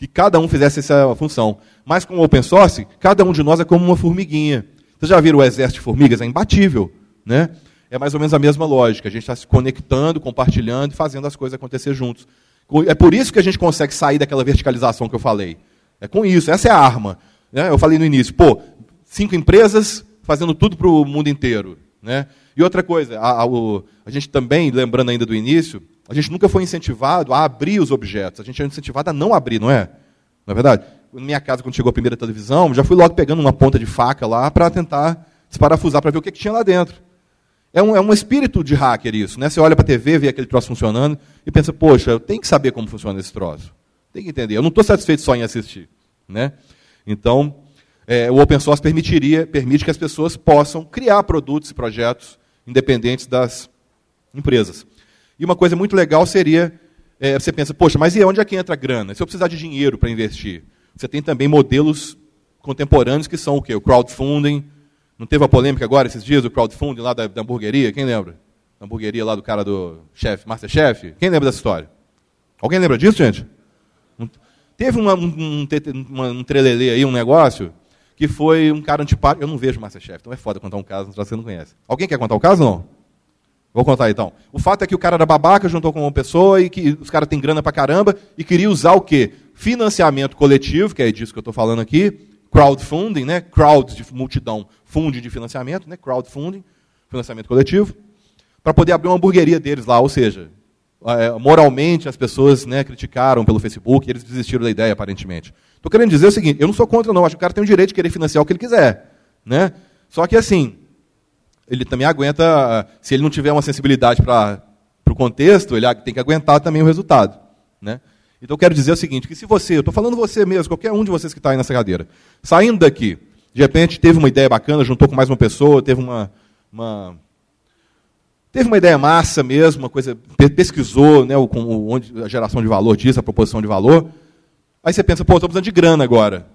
que cada um fizesse essa função. Mas com o open source, cada um de nós é como uma formiguinha. Vocês já viram o exército de formigas? É imbatível. Né? É mais ou menos a mesma lógica. A gente está se conectando, compartilhando e fazendo as coisas acontecer juntos. É por isso que a gente consegue sair daquela verticalização que eu falei. É com isso, essa é a arma. Né? Eu falei no início, pô, cinco empresas fazendo tudo para o mundo inteiro. Né? E outra coisa, a, a, a, gente também, lembrando ainda do início, a gente nunca foi incentivado a abrir os objetos. A gente é incentivado a não abrir, não é? Não é verdade? Na minha casa, quando chegou a primeira televisão, já fui logo pegando uma ponta de faca lá para tentar desparafusar para ver o que, que, tinha lá dentro. É um, é um espírito de hacker isso. Né? Você olha para a TV, vê aquele troço funcionando e pensa, poxa, eu tenho que saber como funciona esse troço. Tem que entender. Eu não estou satisfeito só em assistir. Né? Então, é, o open source permitiria, permite que as pessoas possam criar produtos e projetos independentes das empresas. E uma coisa muito legal seria, é, você pensa, poxa, mas e onde é que entra a grana? Se eu precisar de dinheiro para investir, você tem também modelos contemporâneos que são o quê? O crowdfunding. Não teve a polêmica agora, esses dias, o crowdfunding lá da, da hamburgueria? Quem lembra? Da hamburgueria lá do cara do chefe, Masterchef? Quem lembra dessa história? Alguém lembra disso, gente? Teve uma, um, um, um trelelê aí, um negócio, que foi um cara antipático. Eu não vejo Masterchef, então é foda contar um caso, você não conhece. Alguém quer contar o caso não? Vou contar então. O fato é que o cara era babaca, juntou com uma pessoa e que os caras têm grana pra caramba e queria usar o quê? Financiamento coletivo, que é disso que eu estou falando aqui, crowdfunding, né? Crowd de multidão, funding de financiamento, né? Crowdfunding, financiamento coletivo, para poder abrir uma hamburgueria deles lá, ou seja, é, moralmente as pessoas né, criticaram pelo Facebook e eles desistiram da ideia, aparentemente. Estou querendo dizer o seguinte, eu não sou contra, não. Acho que o cara tem o direito de querer financiar o que ele quiser. Né? Só que, assim, ele também aguenta, se ele não tiver uma sensibilidade para o contexto, ele tem que aguentar também o resultado. Né? Então, eu quero dizer o seguinte, que se você, eu estou falando você mesmo, qualquer um de vocês que está aí nessa cadeira, saindo daqui, de repente teve uma ideia bacana, juntou com mais uma pessoa, teve uma, uma Teve uma ideia massa mesmo, uma coisa, pesquisou né, com onde a geração de valor disso, a proposição de valor. Aí você pensa, pô, estou precisando de grana agora.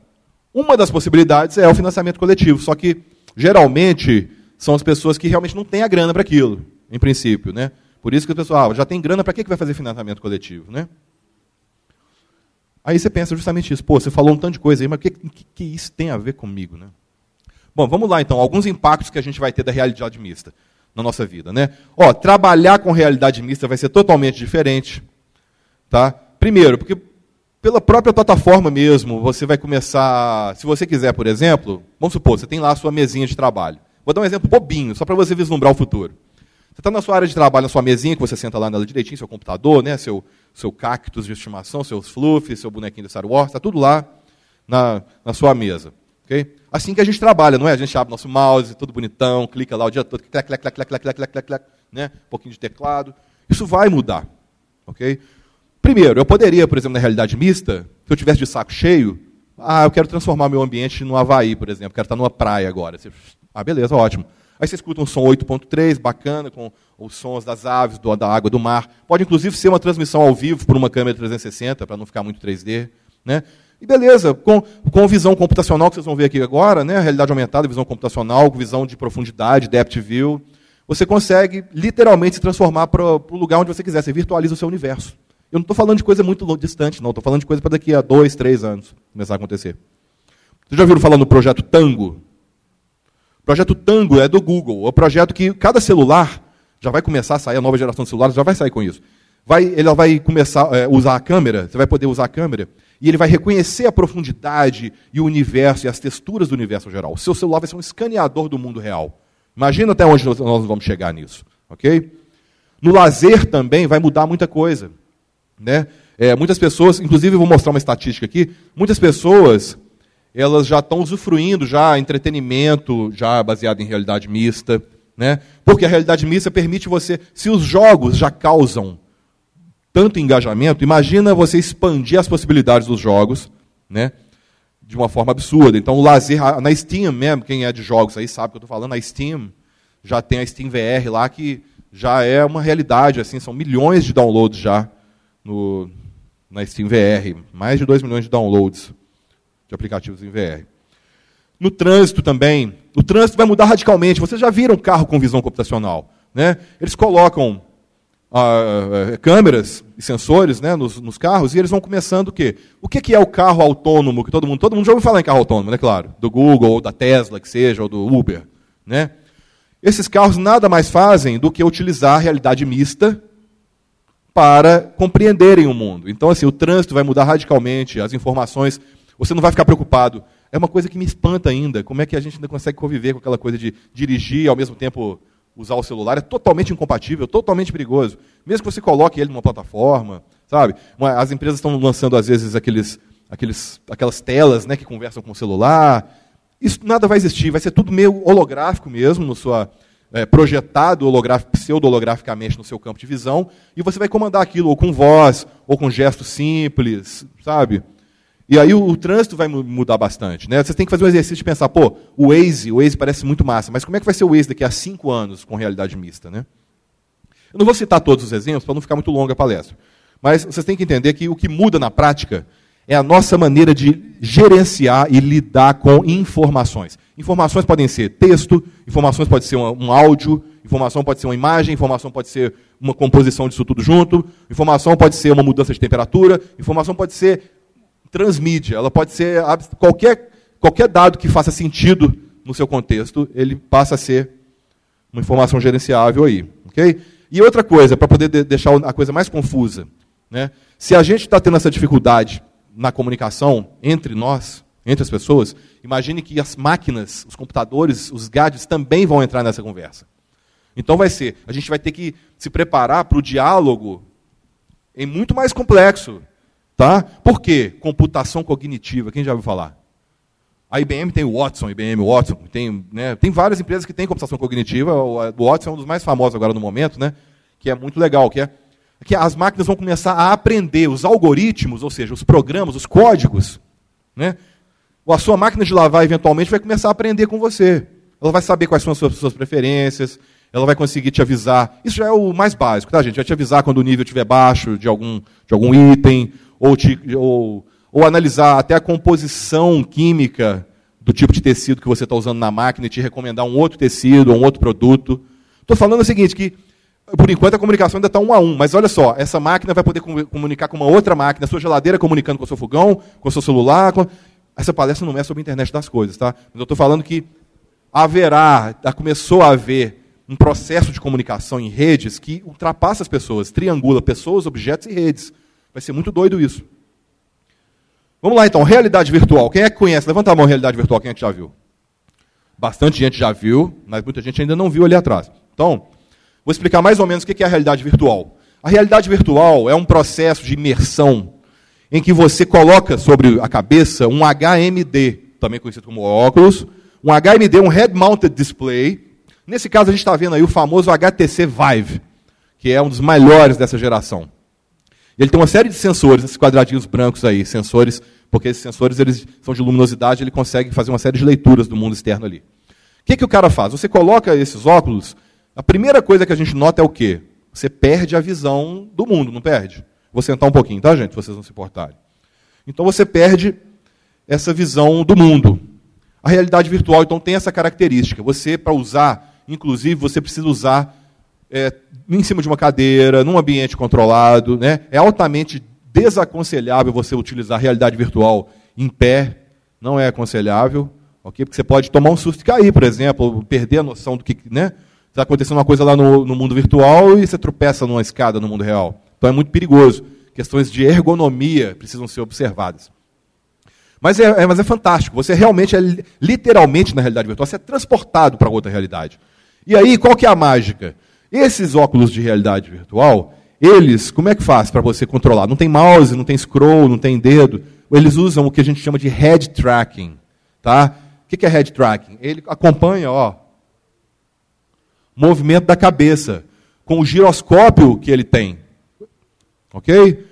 Uma das possibilidades é o financiamento coletivo, só que geralmente são as pessoas que realmente não têm a grana para aquilo, em princípio. Né? Por isso que o pessoal ah, já tem grana, para que vai fazer financiamento coletivo? Né? Aí você pensa justamente isso. Pô, você falou um tanto de coisa aí, mas o que, que, que isso tem a ver comigo? Né? Bom, vamos lá então. Alguns impactos que a gente vai ter da realidade mista na nossa vida, né? Ó, trabalhar com realidade mista vai ser totalmente diferente, tá? Primeiro, porque pela própria plataforma mesmo, você vai começar, se você quiser, por exemplo, vamos supor, você tem lá a sua mesinha de trabalho. Vou dar um exemplo bobinho, só para você vislumbrar o futuro. Você está na sua área de trabalho, na sua mesinha, que você senta lá nela direitinho, seu computador, né, seu, seu cactus de estimação, seus fluffs, seu bonequinho de Star Wars, está tudo lá na, na sua mesa. Okay? Assim que a gente trabalha, não é? A gente abre nosso mouse, tudo bonitão, clica lá o dia todo, clac, clac, clac, clac, clac, clac, clac, clac, né? um pouquinho de teclado. Isso vai mudar. ok? Primeiro, eu poderia, por exemplo, na realidade mista, se eu tivesse de saco cheio, ah, eu quero transformar meu ambiente no Havaí, por exemplo, quero estar numa praia agora. Ah, beleza, ótimo. Aí você escuta um som 8.3, bacana, com os sons das aves, do, da água do mar. Pode, inclusive, ser uma transmissão ao vivo por uma câmera 360, para não ficar muito 3D. Né? E beleza, com, com visão computacional, que vocês vão ver aqui agora, né, realidade aumentada, visão computacional, visão de profundidade, depth view, você consegue literalmente se transformar para o lugar onde você quiser, você virtualiza o seu universo. Eu não estou falando de coisa muito distante, não, estou falando de coisa para daqui a dois, três anos começar a acontecer. Vocês já ouviram falar no projeto Tango? O projeto Tango é do Google, é um projeto que cada celular já vai começar a sair, a nova geração de celulares já vai sair com isso vai, ele vai começar a é, usar a câmera, você vai poder usar a câmera, e ele vai reconhecer a profundidade e o universo e as texturas do universo geral. O seu celular vai ser um escaneador do mundo real. Imagina até onde nós vamos chegar nisso. ok? No lazer também vai mudar muita coisa. Né? É, muitas pessoas, inclusive vou mostrar uma estatística aqui, muitas pessoas elas já estão usufruindo já entretenimento já baseado em realidade mista, né? Porque a realidade mista permite você, se os jogos já causam tanto engajamento, imagina você expandir as possibilidades dos jogos, né? De uma forma absurda. Então, o lazer, na Steam mesmo, quem é de jogos aí sabe o que eu estou falando, na Steam já tem a Steam VR lá que já é uma realidade, assim, são milhões de downloads já no, na Steam VR, mais de 2 milhões de downloads aplicativos em VR. No trânsito também, o trânsito vai mudar radicalmente. Vocês já viram carro com visão computacional, né? Eles colocam uh, câmeras e sensores né, nos, nos, carros e eles vão começando o quê? O que, que é o carro autônomo que todo mundo, todo mundo já ouviu falar em carro autônomo, né? Claro, do Google, ou da Tesla, que seja, ou do Uber, né? Esses carros nada mais fazem do que utilizar a realidade mista para compreenderem o mundo. Então, assim, o trânsito vai mudar radicalmente, as informações, você não vai ficar preocupado. É uma coisa que me espanta ainda. Como é que a gente ainda consegue conviver com aquela coisa de dirigir e ao mesmo tempo usar o celular? É totalmente incompatível, totalmente perigoso. Mesmo que você coloque ele numa plataforma, sabe? As empresas estão lançando às vezes aqueles, aqueles, aquelas telas, né, que conversam com o celular. Isso nada vai existir, vai ser tudo meio holográfico mesmo, no sua, é, projetado pseudo-holograficamente no seu campo de visão, e você vai comandar aquilo ou com voz, ou com gestos simples, sabe? E aí o, o, trânsito vai mudar bastante. Né? Você tem que fazer um exercício de pensar, pô, o Waze, o Waze parece muito massa, mas como é que vai ser o Waze daqui a cinco anos com realidade mista? Né? Eu não vou citar todos os exemplos para não ficar muito longa a palestra. Mas vocês têm que entender que o que muda na prática é a nossa maneira de gerenciar e lidar com informações. Informações podem ser texto, informações pode ser um, um áudio, informação pode ser uma imagem, informação pode ser uma composição disso tudo junto, informação pode ser uma mudança de temperatura, informação pode ser transmídia, ela pode ser qualquer, qualquer dado que faça sentido no seu contexto, ele passa a ser uma informação gerenciável aí. Okay? E outra coisa, para poder de deixar a coisa mais confusa, né? se a gente está tendo essa dificuldade na comunicação entre nós, entre as pessoas, imagine que as máquinas, os computadores, os gadgets também vão entrar nessa conversa. Então vai ser, a gente vai ter que se preparar para o diálogo em muito mais complexo. Tá? Por quê? Computação cognitiva, quem já ouviu falar? A IBM tem o Watson, IBM Watson, tem, né, tem várias empresas que têm computação cognitiva, o Watson é um dos mais famosos agora no momento, né, que é muito legal, que é que as máquinas vão começar a aprender os algoritmos, ou seja, os programas, os códigos. Né? A sua máquina de lavar, eventualmente, vai começar a aprender com você. Ela vai saber quais são as suas, suas preferências, ela vai conseguir te avisar. Isso já é o mais básico, tá, gente? Vai te avisar quando o nível estiver baixo de algum, de algum item, ou, te, ou, ou analisar até a composição química do tipo de tecido que você está usando na máquina e te recomendar um outro tecido ou um outro produto. Estou falando o seguinte, que por enquanto a comunicação ainda está um a um, mas olha só, essa máquina vai poder comunicar com uma outra máquina, sua geladeira comunicando com o seu fogão, com o seu celular. Com... Essa palestra não é sobre a internet das coisas, tá? Mas eu estou falando que haverá, começou a haver um processo de comunicação em redes que ultrapassa as pessoas, triangula pessoas, objetos e redes. Vai ser muito doido isso. Vamos lá então, realidade virtual. Quem é que conhece? Levanta a mão, realidade virtual, quem é que já viu? Bastante gente já viu, mas muita gente ainda não viu ali atrás. Então, Vou explicar mais ou menos o que é a realidade virtual. A realidade virtual é um processo de imersão em que você coloca sobre a cabeça um HMD, também conhecido como óculos, um HMD, um Head Mounted Display. Nesse caso, a gente está vendo aí o famoso HTC Vive, que é um dos melhores dessa geração. Ele tem uma série de sensores, esses quadradinhos brancos aí, sensores, porque esses sensores eles são de luminosidade, ele consegue fazer uma série de leituras do mundo externo ali. O que, que o cara faz? Você coloca esses óculos a primeira coisa que a gente nota é o quê? Você perde a visão do mundo, não perde? Vou sentar um pouquinho, tá, gente? Vocês não se importarem. Então você perde essa visão do mundo. A realidade virtual, então, tem essa característica. Você, para usar, inclusive, você precisa usar é, em cima de uma cadeira, num ambiente controlado. Né? É altamente desaconselhável você utilizar realidade virtual em pé. Não é aconselhável, ok? Porque você pode tomar um susto e cair, por exemplo, perder a noção do que, né? Está acontecendo uma coisa lá no, no, mundo virtual e você tropeça numa escada no mundo real. Então é muito perigoso. Questões de ergonomia precisam ser observadas. Mas é, é, mas é fantástico. Você realmente é literalmente na realidade virtual, você é transportado para outra realidade. E aí, qual que é a mágica? Esses óculos de realidade virtual, eles, como é que faz para você controlar? Não tem mouse, não tem scroll, não tem dedo. Eles usam o que a gente chama de head tracking. Tá? O que é head tracking? Ele acompanha ó, movimento da cabeça com o giroscópio que ele tem. Ok?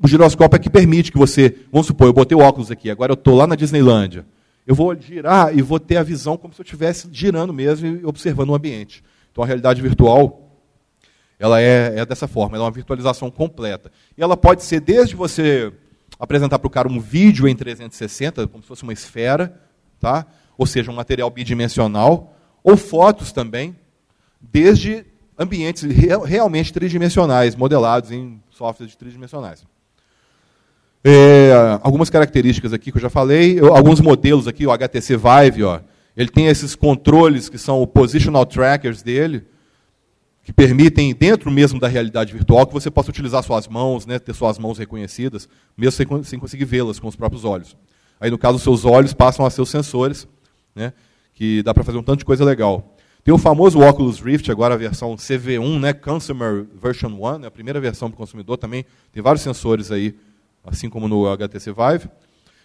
O giroscópio é que permite que você, vamos supor, eu botei o óculos aqui, agora eu estou lá na Disneylândia. Eu vou girar e vou ter a visão como se eu estivesse girando mesmo e observando o ambiente. Então a realidade virtual ela é, é dessa forma, ela é uma virtualização completa. E ela pode ser desde você apresentar para o cara um vídeo em 360, como se fosse uma esfera, tá? ou seja, um material bidimensional, ou fotos também, desde ambientes realmente tridimensionais, modelados em softwares tridimensionais. É, algumas características aqui que eu já falei, eu, alguns modelos aqui, o HTC Vive, ó, ele tem esses controles que são o positional trackers dele, que permitem, dentro mesmo da realidade virtual, que você possa utilizar suas mãos, né, ter suas mãos reconhecidas, mesmo sem, conseguir vê-las com os próprios olhos. Aí, no caso, os seus olhos passam a ser os sensores, né, que dá para fazer um tanto de coisa legal. Tem o famoso Oculus Rift, agora a versão CV1, né, Consumer Version 1, né, a primeira versão para o consumidor também, tem vários sensores aí, assim como no HTC Vive.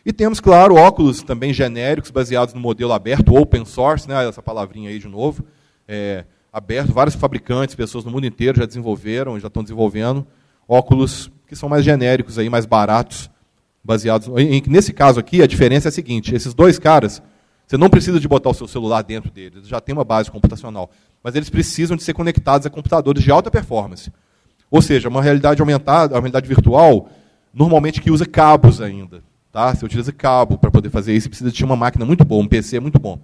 E temos, claro, óculos também genéricos, baseados no modelo aberto, open source, né, essa palavrinha aí de novo, é, aberto, vários fabricantes, pessoas no mundo inteiro já desenvolveram, já estão desenvolvendo óculos que são mais genéricos, aí, mais baratos, baseados. Em, nesse caso aqui, a diferença é a seguinte: esses dois caras, você não precisa de botar o seu celular dentro deles, eles já têm uma base computacional, mas eles precisam de ser conectados a computadores de alta performance. Ou seja, uma realidade aumentada, uma realidade virtual, normalmente que usa cabos ainda. Tá? Você utiliza cabo para poder fazer isso, precisa de uma máquina muito boa, um PC muito bom.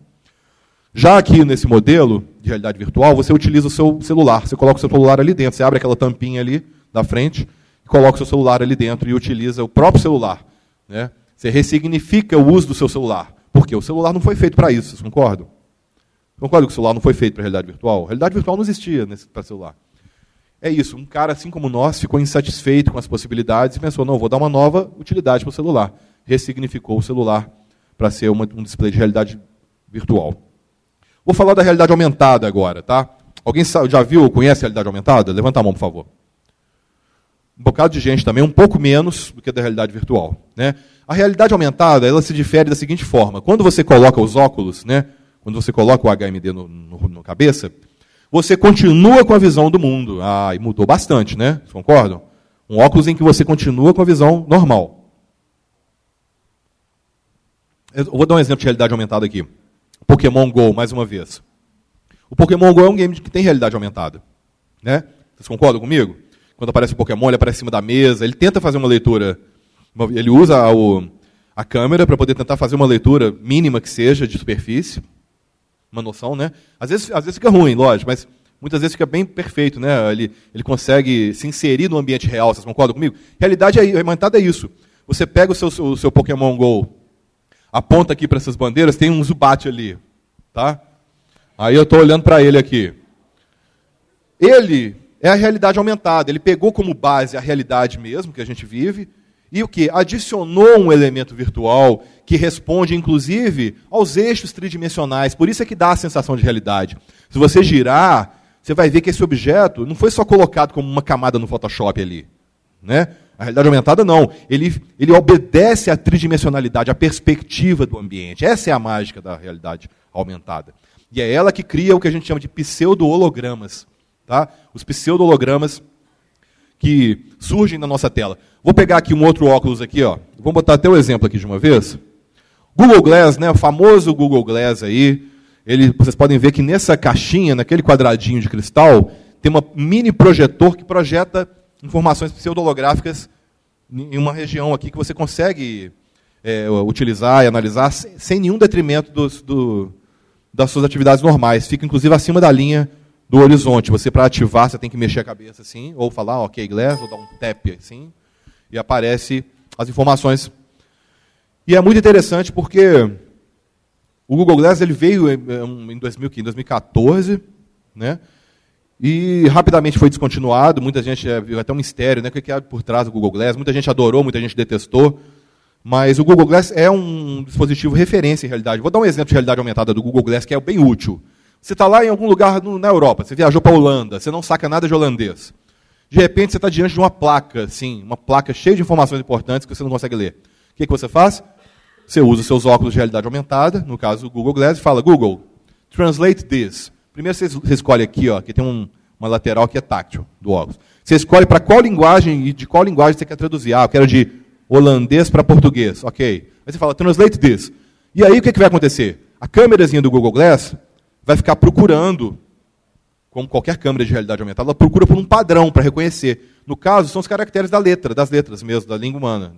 Já aqui nesse modelo de realidade virtual, você utiliza o seu celular. Você coloca o seu celular ali dentro. Você abre aquela tampinha ali da frente, coloca o seu celular ali dentro e utiliza o próprio celular. Né? Você ressignifica o uso do seu celular. Porque o celular não foi feito para isso, vocês concordam? Concordam que o celular não foi feito para realidade virtual? Realidade virtual não existia para celular. É isso, um cara assim como nós ficou insatisfeito com as possibilidades e pensou, não, vou dar uma nova utilidade para o celular. Ressignificou o celular para ser uma, um display de realidade virtual. Vou falar da realidade aumentada agora, tá? Alguém já viu ou conhece a realidade aumentada? Levanta a mão, por favor. Um bocado de gente também, um pouco menos do que da realidade virtual. Né? A realidade aumentada ela se difere da seguinte forma: quando você coloca os óculos, né, quando você coloca o HMD no, no, no cabeça, você continua com a visão do mundo. Ah, e mudou bastante, né? Vocês concordam? Um óculos em que você continua com a visão normal. Eu vou dar um exemplo de realidade aumentada aqui. Pokémon Go, mais uma vez. O Pokémon Go é um game que tem realidade aumentada. Né? Vocês concordam comigo? Quando aparece o Pokémon, ele aparece em cima da mesa, ele tenta fazer uma leitura. Ele usa o, a câmera para poder tentar fazer uma leitura mínima que seja de superfície. Uma noção, né? Às vezes, às vezes fica ruim, lógico, mas muitas vezes fica bem perfeito, né? Ele, ele consegue se inserir no ambiente real, vocês concordam comigo? Realidade é, aumentada é isso. Você pega o seu, o seu Pokémon Go aponta aqui para essas bandeiras, tem um Zubat ali, tá? Aí eu estou olhando para ele aqui. Ele é a realidade aumentada. Ele pegou como base a realidade mesmo que a gente vive e o que adicionou um elemento virtual que responde, inclusive, aos eixos tridimensionais. Por isso é que dá a sensação de realidade. Se você girar, você vai ver que esse objeto não foi só colocado como uma camada no Photoshop ali, né? A realidade aumentada não. Ele, ele obedece à tridimensionalidade, à perspectiva do ambiente. Essa é a mágica da realidade aumentada. E é ela que cria o que a gente chama de pseudo-hologramas. Tá? Os pseudo-hologramas que surgem na nossa tela. Vou pegar aqui um outro óculos aqui, ó. Vamos botar até o exemplo aqui de uma vez. Google Glass, né, o famoso Google Glass aí, ele, vocês podem ver que nessa caixinha, naquele quadradinho de cristal, tem um mini projetor que projeta informações pseudolográficas em uma região aqui que você consegue é, utilizar e analisar sem, nenhum detrimento dos, do, das suas atividades normais. Fica, inclusive, acima da linha do horizonte. Você, para ativar, você tem que mexer a cabeça assim, ou falar ok, glass, ou dar um tap assim, e aparece as informações. E é muito interessante porque o Google Glass ele veio em 2014, né? E rapidamente foi descontinuado, muita gente é, viu até um mistério, né? O que é por trás do Google Glass? Muita gente adorou, muita gente detestou. Mas o Google Glass é um dispositivo referência em realidade. Vou dar um exemplo de realidade aumentada do Google Glass que é bem útil. Você está lá em algum lugar no, na Europa, você viajou para a Holanda, você não saca nada de holandês. De repente você está diante de uma placa, assim, uma placa cheia de informações importantes que você não consegue ler. O que, que você faz? Você usa os seus óculos de realidade aumentada, no caso o Google Glass, e fala, Google, translate this. Primeiro você escolhe aqui, ó, que tem um, uma lateral que é táctil do óculos. Você escolhe para qual linguagem e de qual linguagem você quer traduzir. Ah, eu quero de holandês para português. Ok. Aí você fala, translate this. E aí o que, que vai acontecer? A câmerazinha do Google Glass vai ficar procurando, como qualquer câmera de realidade aumentada, ela procura por um padrão para reconhecer. No caso, são os caracteres da letra, das letras mesmo, da língua humana.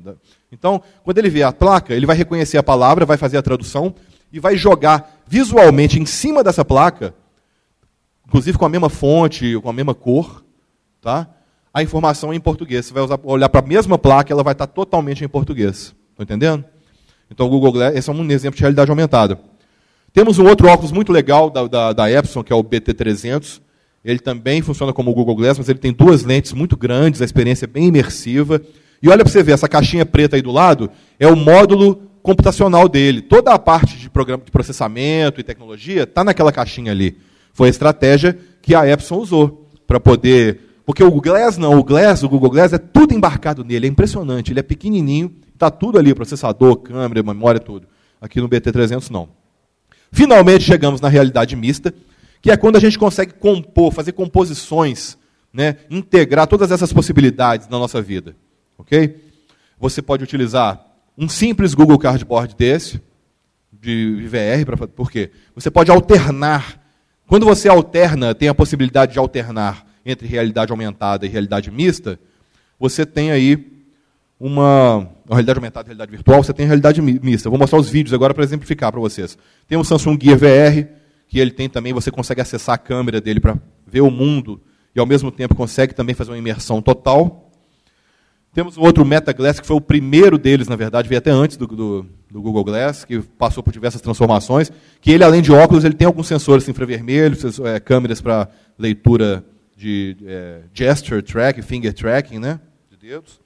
Então, quando ele vê a placa, ele vai reconhecer a palavra, vai fazer a tradução e vai jogar visualmente em cima dessa placa inclusive com a mesma fonte, com a mesma cor, tá? a informação é em português. Você vai usar, olhar para a mesma placa, ela vai estar totalmente em português. Estão entendendo? Então, o Google Glass, esse é um exemplo de realidade aumentada. Temos um outro óculos muito legal da, da, da Epson, que é o BT300. Ele também funciona como o Google Glass, mas ele tem duas lentes muito grandes, a experiência é bem imersiva. E olha para você ver, essa caixinha preta aí do lado é o módulo computacional dele. Toda a parte de, programa, de processamento e tecnologia está naquela caixinha ali. Foi a estratégia que a Epson usou para poder. Porque o Glass não, o Glass, o Google Glass, é tudo embarcado nele, é impressionante. Ele é pequenininho, está tudo ali, processador, câmera, memória, tudo. Aqui no BT300 não. Finalmente chegamos na realidade mista, que é quando a gente consegue compor, fazer composições, né, integrar todas essas possibilidades na nossa vida. Ok? Você pode utilizar um simples Google Cardboard desse, de VR, pra, por quê? Você pode alternar quando você alterna, tem a possibilidade de alternar entre realidade aumentada e realidade mista, você tem aí uma, realidade aumentada realidade virtual, você tem realidade mista. vou mostrar os vídeos agora para exemplificar para vocês. Tem o Samsung Gear VR, que ele tem também, você consegue acessar a câmera dele para ver o mundo e ao mesmo tempo consegue também fazer uma imersão total. Temos o outro Meta Glass, que foi o primeiro deles, na verdade, veio até antes do, do, do, Google Glass, que passou por diversas transformações, que ele, além de óculos, ele tem alguns sensores infravermelhos, é, câmeras para leitura de é, gesture track, finger tracking, né, de dedos.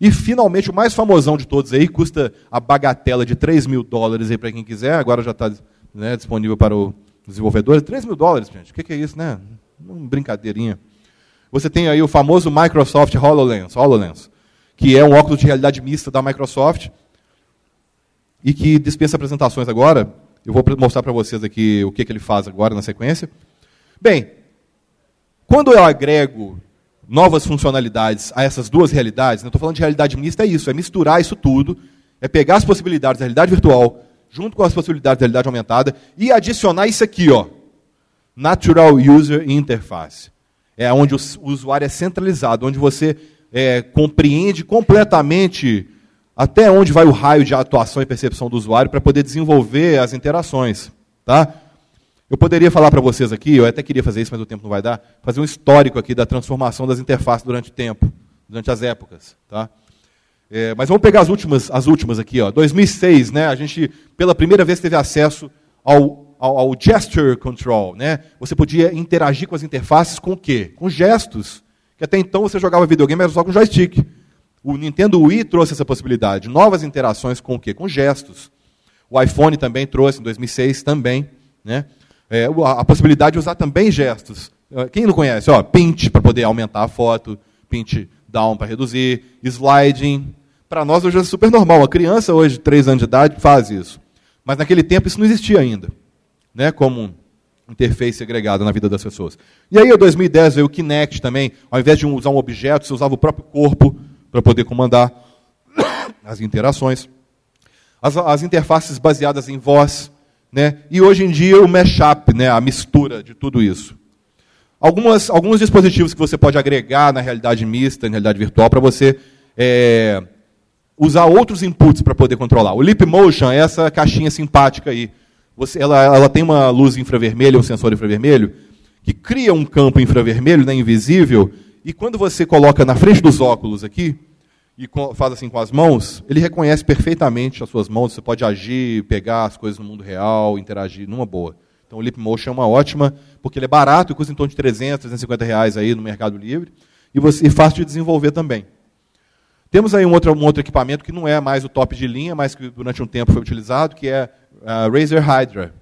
E, finalmente, o mais famosão de todos aí, custa a bagatela de 3 mil dólares para quem quiser, agora já está né, disponível para o desenvolvedor. 3 mil dólares, gente, o que, que é isso, né? Uma brincadeirinha. Você tem aí o famoso Microsoft HoloLens, HoloLens, que é um óculos de realidade mista da Microsoft e que dispensa apresentações agora. Eu vou mostrar para vocês aqui o que, que ele faz agora na sequência. Bem, quando eu agrego novas funcionalidades a essas duas realidades, né, estou falando de realidade mista, é isso, é misturar isso tudo, é pegar as possibilidades da realidade virtual junto com as possibilidades da realidade aumentada e adicionar isso aqui, ó, Natural User Interface é onde o usuário é centralizado, onde você é, compreende completamente até onde vai o raio de atuação e percepção do usuário para poder desenvolver as interações. Tá? Eu poderia falar para vocês aqui, eu até queria fazer isso, mas o tempo não vai dar, fazer um histórico aqui da transformação das interfaces durante o tempo, durante as épocas. Tá? É, mas vamos pegar as últimas, as últimas aqui. Ó. 2006, né, a gente pela primeira vez teve acesso ao ao, ao gesture control. Né? Você podia interagir com as interfaces com o quê? Com gestos. Que até então você jogava videogame era só com joystick. O Nintendo Wii trouxe essa possibilidade. Novas interações com o quê? Com gestos. O iPhone também trouxe, em 2006 também. Né? É, a, possibilidade de usar também gestos. Ah, quem não conhece? Ó, pinch para poder aumentar a foto, pinch down para reduzir, sliding. Para nós hoje é super normal. A criança hoje, de 3 anos de idade, faz isso. Mas naquele tempo isso não existia ainda né, como interface agregada na vida das pessoas. E aí, em 2010, veio o Kinect também. Ao invés de usar um objeto, você usava o próprio corpo para poder comandar as interações. As, as, interfaces baseadas em voz. Né? E hoje em dia, o mashup, né, a mistura de tudo isso. Algumas, alguns dispositivos que você pode agregar na realidade mista, na realidade virtual, para você é, usar outros inputs para poder controlar. O Leap Motion é essa caixinha simpática aí você, ela, ela tem uma luz infravermelha, um sensor infravermelho, que cria um campo infravermelho, né, invisível, e quando você coloca na frente dos óculos aqui, e faz assim com as mãos, ele reconhece perfeitamente as suas mãos, você pode agir, pegar as coisas no mundo real, interagir numa boa. Então o Leap Motion é uma ótima, porque ele é barato custa em torno de 300, 350 reais aí no Mercado Livre, e, você, e fácil de desenvolver também. Temos aí um outro, um outro equipamento que não é mais o top de linha, mas que durante um tempo foi utilizado, que é a Razer Hydra.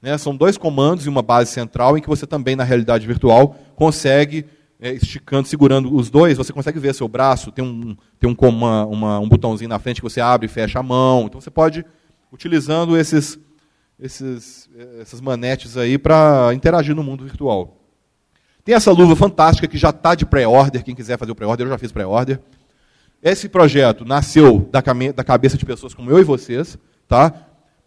Né, são dois comandos e uma base central em que você também, na realidade virtual, consegue, é, esticando, segurando os dois, você consegue ver seu braço, tem, um, tem um, uma, uma, um botãozinho na frente que você abre e fecha a mão. Então você pode, utilizando esses, esses, essas manetes aí para interagir no mundo virtual. Tem essa luva fantástica que já está de pré-order, quem quiser fazer o pré-order, eu já fiz pré-order. Esse projeto nasceu da, da cabeça de pessoas como eu e vocês, tá?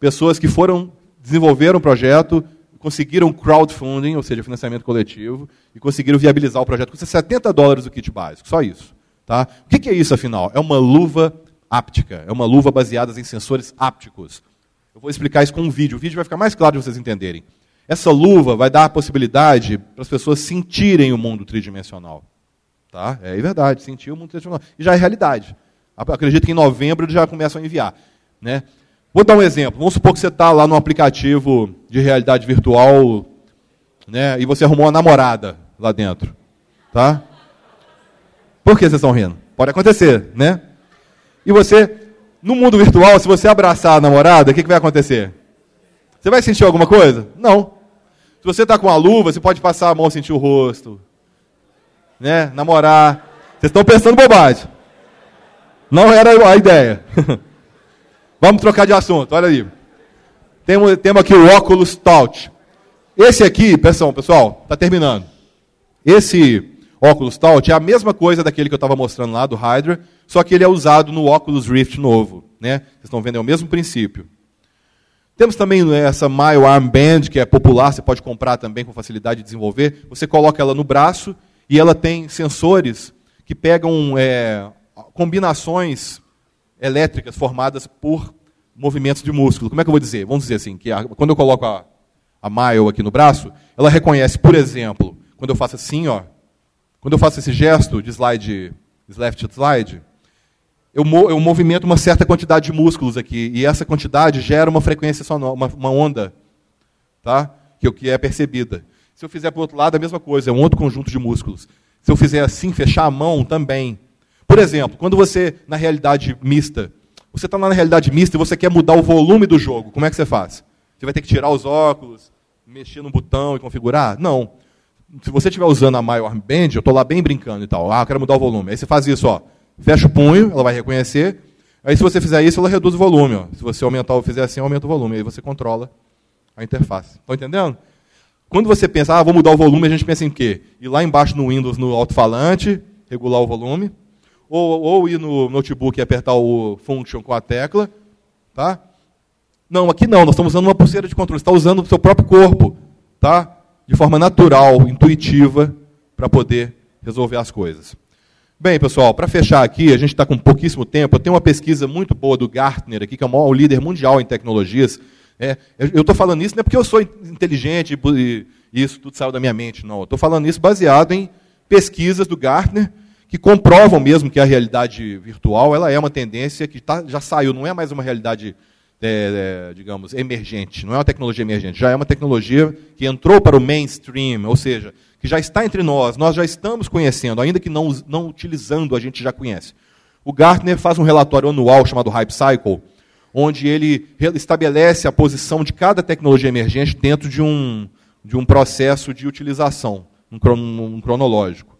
pessoas que foram desenvolveram o projeto, conseguiram crowdfunding, ou seja, financiamento coletivo, e conseguiram viabilizar o projeto. Custa 70 dólares o kit básico, só isso. Tá? O que é isso, afinal? É uma luva áptica, é uma luva baseada em sensores ápticos. Eu vou explicar isso com um vídeo. O vídeo vai ficar mais claro de vocês entenderem. Essa luva vai dar a possibilidade para as pessoas sentirem o mundo tridimensional. Tá? É verdade, sentir o mundo tridimensional. E já é realidade. Acredito que em novembro já começam a enviar. Né? Vou dar um exemplo. Vamos supor que você está lá no aplicativo de realidade virtual né, e você arrumou uma namorada lá dentro. Tá? Por que vocês estão rindo? Pode acontecer, né? E você, no mundo virtual, se você abraçar a namorada, o que, que vai acontecer? Você vai sentir alguma coisa? Não. Se você está com a luva, você pode passar a mão e sentir o rosto. Né? Namorar. Vocês estão pensando bobagem. Não era a ideia. Vamos trocar de assunto, olha aí. Temos, temos aqui o óculos Touch. Esse aqui, pessoal, pessoal, está terminando. Esse óculos Touch é a mesma coisa daquele que eu estava mostrando lá, do Hydra, só que ele é usado no óculos Rift novo. Né? Vocês estão vendo, é o mesmo princípio. Temos também né, essa Mile Arm Band, que é popular, você pode comprar também com facilidade de desenvolver. Você coloca ela no braço e ela tem sensores que pegam é, combinações elétricas formadas por movimentos de músculo. Como é que eu vou dizer? Vamos dizer assim, que a, quando eu coloco a, a Mile aqui no braço, ela reconhece, por exemplo, quando eu faço assim, ó, quando eu faço esse gesto de slide, left slide, eu, eu movimento uma certa quantidade de músculos aqui, e essa quantidade gera uma frequência sonora, uma, uma onda, tá? que, que é percebida. Se eu fizer para o outro lado, a mesma coisa, é um outro conjunto de músculos. Se eu fizer assim, fechar a mão também, por exemplo, quando você, na realidade mista, você está na realidade mista e você quer mudar o volume do jogo, como é que você faz? Você vai ter que tirar os óculos, mexer no botão e configurar? Não. Se você estiver usando a Maior Band, eu estou lá bem brincando e tal. Ah, eu quero mudar o volume. Aí você faz isso, ó. Fecha o punho, ela vai reconhecer. Aí se você fizer isso, ela reduz o volume. Ó. Se você aumentar ou fizer assim, aumenta o volume. Aí você controla a interface. Estão entendendo? Quando você pensa, ah, vou mudar o volume, a gente pensa em quê? Ir lá embaixo no Windows, no alto-falante, regular o volume ou, ou ir no notebook e apertar o function com a tecla, tá? Não, aqui não, nós estamos usando uma pulseira de controle, você está usando o seu próprio corpo, tá? De forma natural, intuitiva, para poder resolver as coisas. Bem, pessoal, para fechar aqui, a gente está com pouquíssimo tempo. Eu tenho uma pesquisa muito boa do Gartner aqui, que é o maior líder mundial em tecnologias. É, eu estou falando isso não é porque eu sou inteligente e isso tudo saiu da minha mente, não. Eu estou falando isso baseado em pesquisas do Gartner, que comprovam mesmo que a realidade virtual ela é uma tendência que tá, já saiu, não é mais uma realidade, é, é, digamos, emergente, não é uma tecnologia emergente, já é uma tecnologia que entrou para o mainstream, ou seja, que já está entre nós, nós já estamos conhecendo, ainda que não, não utilizando, a gente já conhece. O Gartner faz um relatório anual chamado Hype Cycle, onde ele estabelece a posição de cada tecnologia emergente dentro de um, de um processo de utilização, um, um cronológico.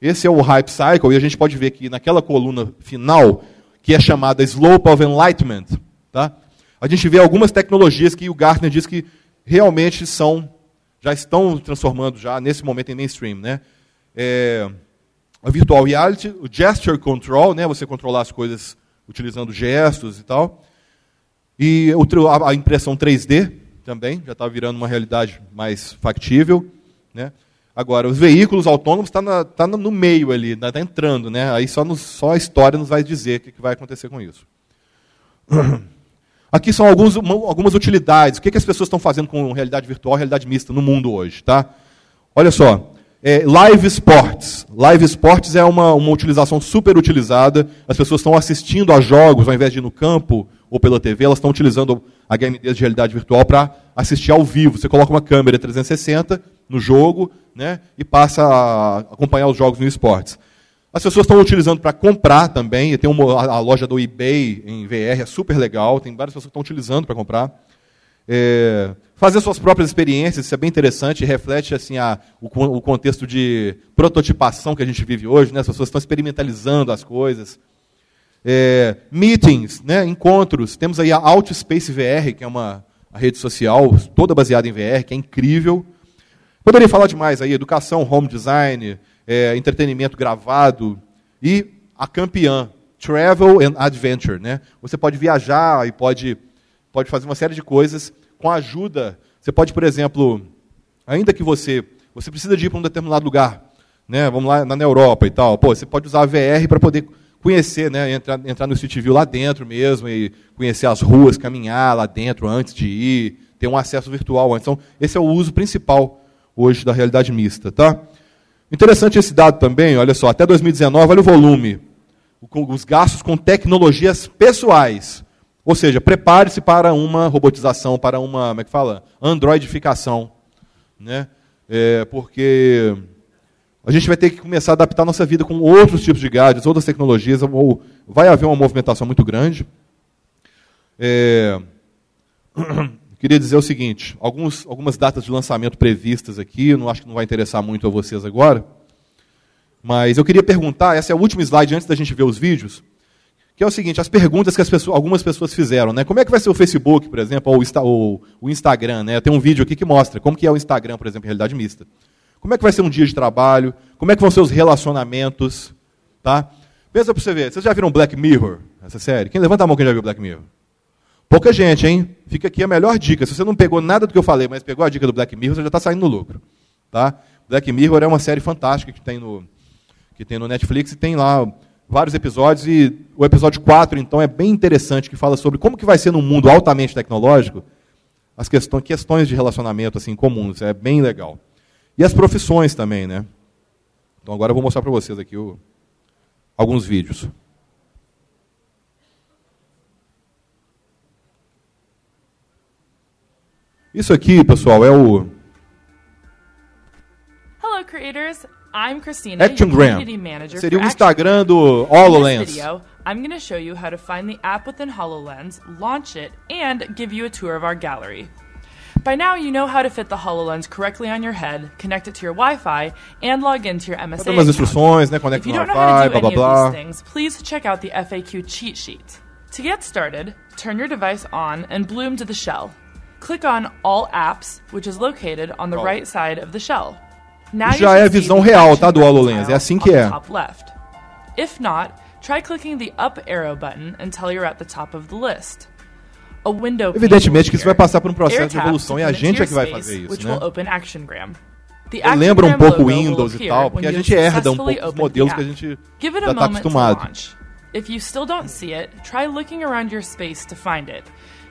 Esse é o Hype Cycle, e a gente pode ver que naquela coluna final, que é chamada Slope of Enlightenment, tá? a gente vê algumas tecnologias que o Gartner diz que realmente são, já estão transformando já nesse momento em mainstream. Né? É, a virtual reality, o gesture control, né? você controlar as coisas utilizando gestos e tal. E a impressão 3D também, já está virando uma realidade mais factível. Né? Agora, os veículos autônomos estão tá, tá no meio ali, está tá entrando, né? Aí só, nos, só a história nos vai dizer o que, que vai acontecer com isso. Aqui são alguns, algumas utilidades. O que, que as pessoas estão fazendo com realidade virtual realidade mista no mundo hoje, tá? Olha só, é, live sports. Live sports é uma, uma utilização super utilizada. As pessoas estão assistindo a jogos ao invés de ir no campo ou pela TV, elas estão utilizando HMDs de realidade virtual para assistir ao vivo. Você coloca uma câmera 360 no jogo né, e passa a acompanhar os jogos no esportes. As pessoas estão utilizando para comprar também. Tem uma, a loja do eBay em VR, é super legal. Tem várias pessoas que estão utilizando para comprar. É, fazer suas próprias experiências, isso é bem interessante, reflete assim a, o, o, contexto de prototipação que a gente vive hoje, né? as pessoas estão experimentalizando as coisas. É, meetings, né? encontros, temos aí a Outspace VR, que é uma rede social toda baseada em VR, que é incrível. Poderia falar demais aí, educação, home design, é, entretenimento gravado e a campeã, Travel and Adventure. Né? Você pode viajar e pode, pode fazer uma série de coisas com ajuda. Você pode, por exemplo, ainda que você você precisa de ir para um determinado lugar, né? Vamos lá na Europa e tal. Pô, você pode usar a VR para poder conhecer, né? Entrar, entrar no Street View lá dentro mesmo e conhecer as ruas, caminhar lá dentro antes de ir, ter um acesso virtual antes. Então, esse é o uso principal hoje da realidade mista, tá? Interessante esse dado também, olha só, até 2019, olha o volume, os gastos com tecnologias pessoais ou seja, prepare-se para uma robotização, para uma, como é que fala? Androidificação. Né? É, porque a gente vai ter que começar a adaptar nossa vida com outros tipos de gadgets, outras tecnologias, ou vai haver uma movimentação muito grande. É, queria dizer o seguinte: alguns, algumas datas de lançamento previstas aqui, não acho que não vai interessar muito a vocês agora, mas eu queria perguntar, essa é a última slide antes da gente ver os vídeos que é o seguinte, as perguntas que as pessoas, algumas pessoas fizeram, né? Como é que vai ser o Facebook, por exemplo, ou o, o Instagram, né? Tem um vídeo aqui que mostra como que é o Instagram, por exemplo, em realidade mista. Como é que vai ser um dia de trabalho? Como é que vão ser os relacionamentos? Tá? Pensa para você ver. Vocês já viram Black Mirror, essa série? Quem levanta a mão quem já viu Black Mirror? Pouca gente, hein? Fica aqui a melhor dica. Se você não pegou nada do que eu falei, mas pegou a dica do Black Mirror, você já está saindo no lucro. Tá? Black Mirror é uma série fantástica que tem no, que tem no Netflix e tem lá vários episódios e o episódio 4, então, é bem interessante, que fala sobre como que vai ser num mundo altamente tecnológico as questões, questões de relacionamento assim comuns, é bem legal. E as profissões também, né? Então agora eu vou mostrar para vocês aqui o, alguns vídeos. Isso aqui, pessoal, é o Hello creators, I'm Christina, Actiongram. Manager Seria o Instagram do HoloLens. Video, I'm going to show you how to find the app within HoloLens, launch it, and give you a tour of our gallery. By now, you know how to fit the HoloLens correctly on your head, connect it to your Wi-Fi, and log into your MSA account. instruções, né? Conecta if you don't know how to do blá, blá, blá. Of these things, please check out the FAQ cheat sheet. To get started, turn your device on and bloom to the shell. Click on All Apps, which is located on the right side of the shell. Já é a visão real, tá, do HoloLens. É assim que é. If not, try clicking the up arrow button until you're at the top of the list. A window Evidentemente que isso vai passar por um processo de evolução e a gente é que vai fazer isso, né? Lembra um pouco o Windows e tal, porque a gente herda um pouco os modelos que a gente já está acostumado. If you still don't see it, try looking around your space to find it.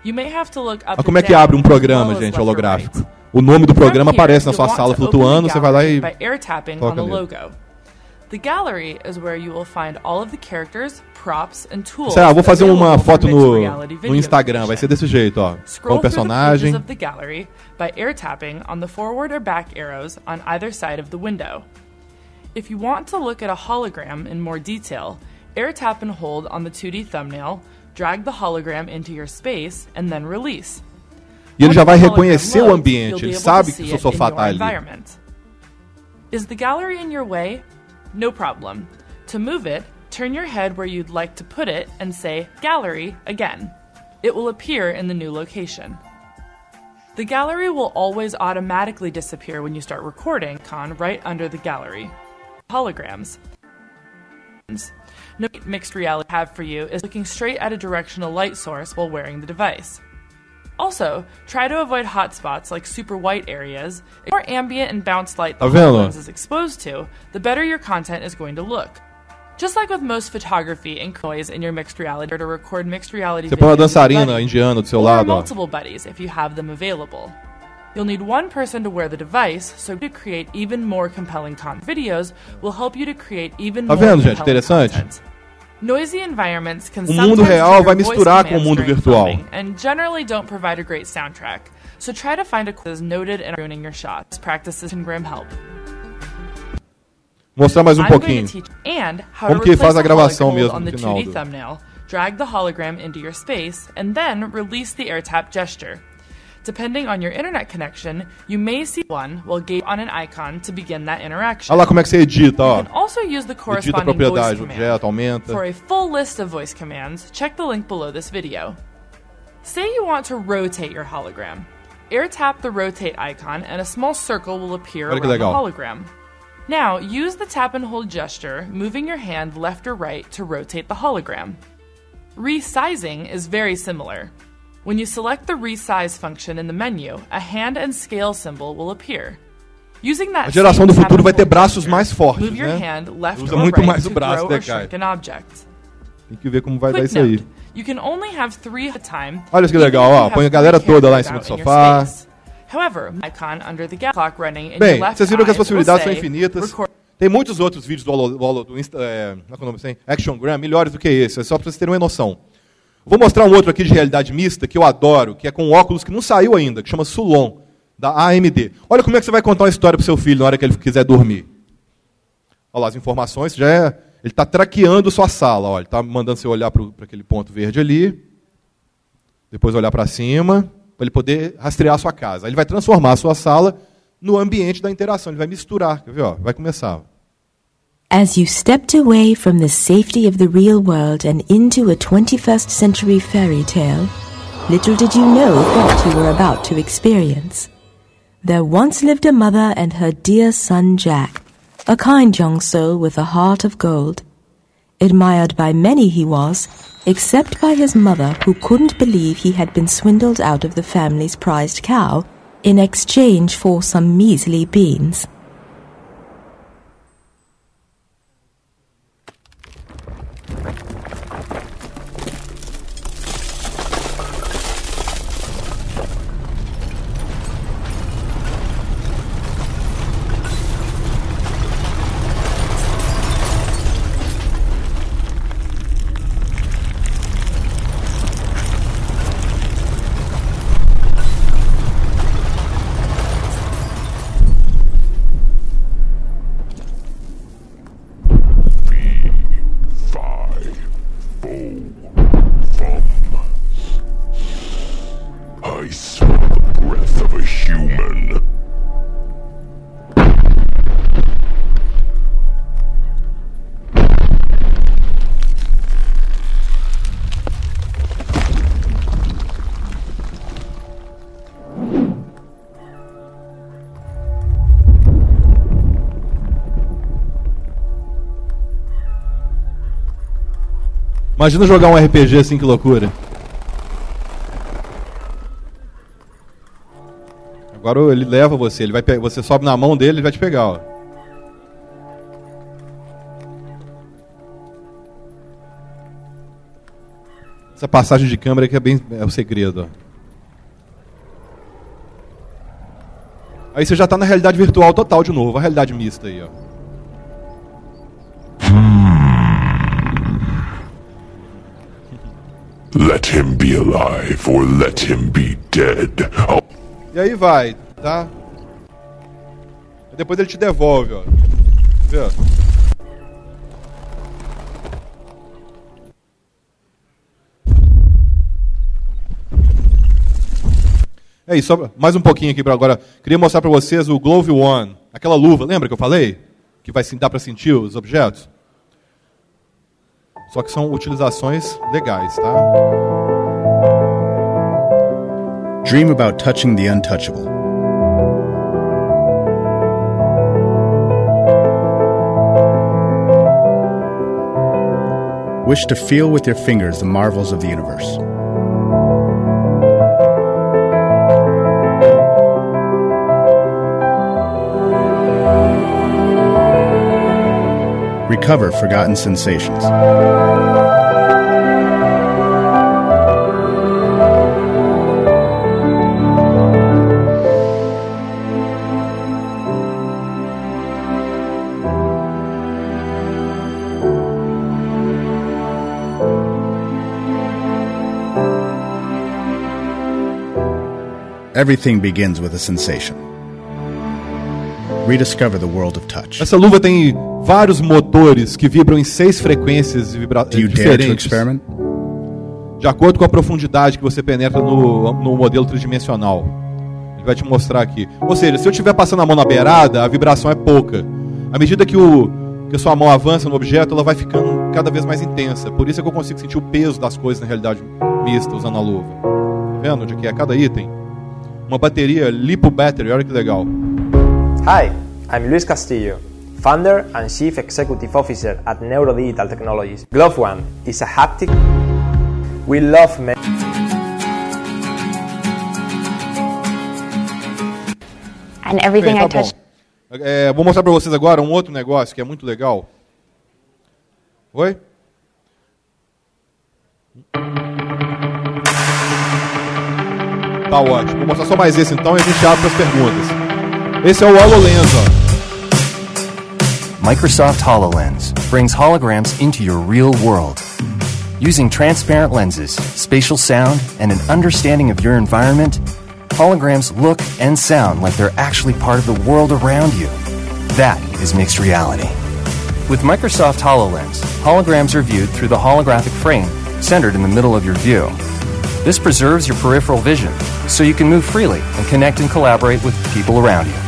You may have to look up Mas como é que abre um programa, gente, holográfico? O nome do programa aparece na sua sala flutuando, você vai lá e ali. The gallery is where you will find all of the characters, props and tools. Sei lá, vou fazer uma foto no, no Instagram, vai ser desse jeito, ó. Com o personagem. of the gallery by air tapping on the forward or back arrows on either side of the window. If you want to look at a hologram in more detail, air tap and hold on the 2D thumbnail, drag the hologram into your space and then release. E ele já vai reconhecer o ambiente, ele sabe que o seu sofá está ali. Is the gallery in your way? No problem. To move it, turn your head where you'd like to put it and say gallery again. It will appear in the new location. The gallery will always automatically disappear when you start recording con right under the gallery. Holograms. No mixed reality have for you is looking straight at a directional light source while wearing the device. Also, try to avoid hotspots like super white areas. The more ambient and bounce light the lens is exposed to, the better your content is going to look. Just like with most photography and noise in your mixed reality, or to record mixed reality Você põe dançarina indiana do seu lado. multiple buddies if you have them available. You'll need one person to wear the device, so to create even more compelling content. Videos will help you to create even tá more vendo, gente? Interessante. Content. Noisy environments can O mundo real vai misturar com o mundo virtual. And generally don't provide a great soundtrack. So try to find a is noted and ruining your shots. Practices can grim help. Mostrar mais um pouquinho. to teach and how Como que faz a gravação mesmo no final 2D do- thumbnail. Drag the hologram into your space and then release the air tap gesture. Depending on your internet connection, you may see one will gape on an icon to begin that interaction. Olha lá como é que você edita, You can also use the Edita a corresponding voice propriedade, command. objeto, aumenta. For a full list of voice commands, check the link below this video. Say you want to rotate your hologram. Air tap the rotate icon and a small circle will appear Olha que around the legal. hologram. Now, use the tap and hold gesture, moving your hand left or right to rotate the hologram. Resizing is very similar. When you select the resize function in the menu, a hand and scale symbol will appear. Using that A geração do futuro vai ter braços mais fortes, move your né? hand left Usa or muito right mais o to braço, grow né, or Caio? shrink an object. Tem que ver como vai dar Quick isso aí. note, you can only have three at a time. Olha isso que even legal, you ó. have Põe a three galera toda lá em cima do out in your sofá. space. However, icon under the clock running in Bem, left vocês viram que as eye will possibilidades são say, infinitas. record Tem muitos outros vídeos do, Holo, do, Holo- do Insta, é, como é que é o nome assim? Actiongram, melhores do que esse, é só para vocês terem uma noção. Vou mostrar um outro aqui de realidade mista que eu adoro, que é com óculos que não saiu ainda, que chama Sulon, da AMD. Olha como é que você vai contar uma história para seu filho na hora que ele quiser dormir. Olha lá as informações, já é, ele está traqueando sua sala, olha, ele está mandando você olhar para aquele ponto verde ali, depois olhar para cima, para ele poder rastrear a sua casa. Aí ele vai transformar a sua sala no ambiente da interação, ele vai misturar, quer ver? Ó, vai começar. As you stepped away from the safety of the real world and into a 21st century fairy tale, little did you know what you were about to experience. There once lived a mother and her dear son Jack, a kind young soul with a heart of gold. Admired by many he was, except by his mother who couldn't believe he had been swindled out of the family's prized cow in exchange for some measly beans. Imagina jogar um RPG assim, que loucura. Agora ele leva você, ele vai você sobe na mão dele, ele vai te pegar, ó. Essa passagem de câmera que é bem é o segredo, ó. Aí você já está na realidade virtual total de novo, a realidade mista aí, ó. Let him be alive or let him be dead. I'll E aí vai, tá? Depois ele te devolve, ó. Ó. É isso, mais um pouquinho aqui para agora. Queria mostrar para vocês o Glove One, aquela luva, lembra que eu falei? Que vai dar para sentir os objetos? Só que são utilizações legais, tá? Dream about touching the untouchable. Wish to feel with your fingers the marvels of the universe. recover forgotten sensations. Everything begins with a sensation. Rediscover the world of touch. Essa luva tem vários motores que vibram em seis frequências vibra diferentes, de acordo com a profundidade que você penetra no, no modelo tridimensional. Ele vai te mostrar aqui. Ou seja, se eu estiver passando a mão na beirada, a vibração é pouca. À medida que, o, que a sua mão avança no objeto, ela vai ficando cada vez mais intensa. Por isso é que eu consigo sentir o peso das coisas na realidade mista usando a luva. Tá vendo onde que é cada item? Uma bateria Lipo Battery, olha que legal. Hi, I'm Luis Castillo, founder and chief executive officer at Neurodigital Technologies. Glove One is a haptic. We love me- And everything Bem, I tá touch bom. É, vou mostrar para vocês agora um outro negócio que é muito legal. Oi? Tá ótimo. Vou mostrar só mais esse então e a gente abre para as perguntas. Esse é o HoloLens, ó. Microsoft HoloLens brings holograms into your real world. Using transparent lenses, spatial sound, and an understanding of your environment, holograms look and sound like they're actually part of the world around you. That is mixed reality. With Microsoft HoloLens, holograms are viewed through the holographic frame centered in the middle of your view. This preserves your peripheral vision so you can move freely and connect and collaborate with people around you.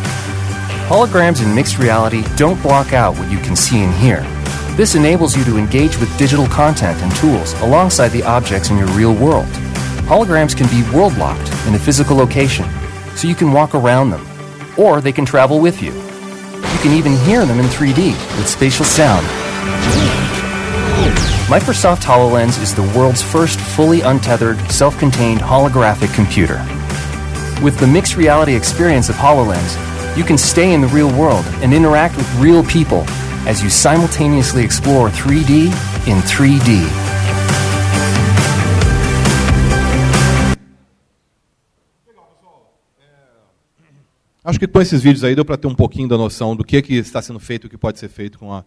Holograms in mixed reality don't block out what you can see and hear. This enables you to engage with digital content and tools alongside the objects in your real world. Holograms can be world locked in a physical location, so you can walk around them, or they can travel with you. You can even hear them in 3D with spatial sound. Microsoft HoloLens is the world's first fully untethered, self contained holographic computer. With the mixed reality experience of HoloLens, you can stay in the real world and interact with real people as you simultaneously explore 3D in 3D. Acho que com esses vídeos aí deu para ter um pouquinho da noção do que, que está sendo feito e o que pode ser feito com a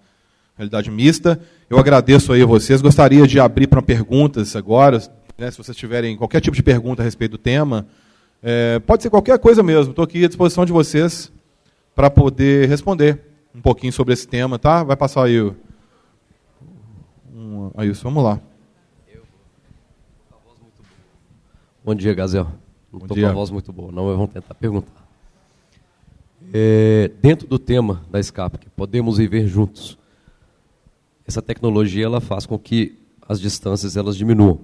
realidade mista. Eu agradeço aí a vocês. Gostaria de abrir para perguntas agora. né, se vocês tiverem qualquer tipo de pergunta a respeito do tema, é, pode ser qualquer coisa mesmo. Estou aqui à disposição de vocês para poder responder um pouquinho sobre esse tema, tá? Vai passar aí o. Um, aí, isso, vamos lá. Bom dia, Gazel. Não estou com a voz muito boa, não, mas vamos tentar perguntar. É, dentro do tema da escape, que podemos viver juntos, essa tecnologia ela faz com que as distâncias elas diminuam.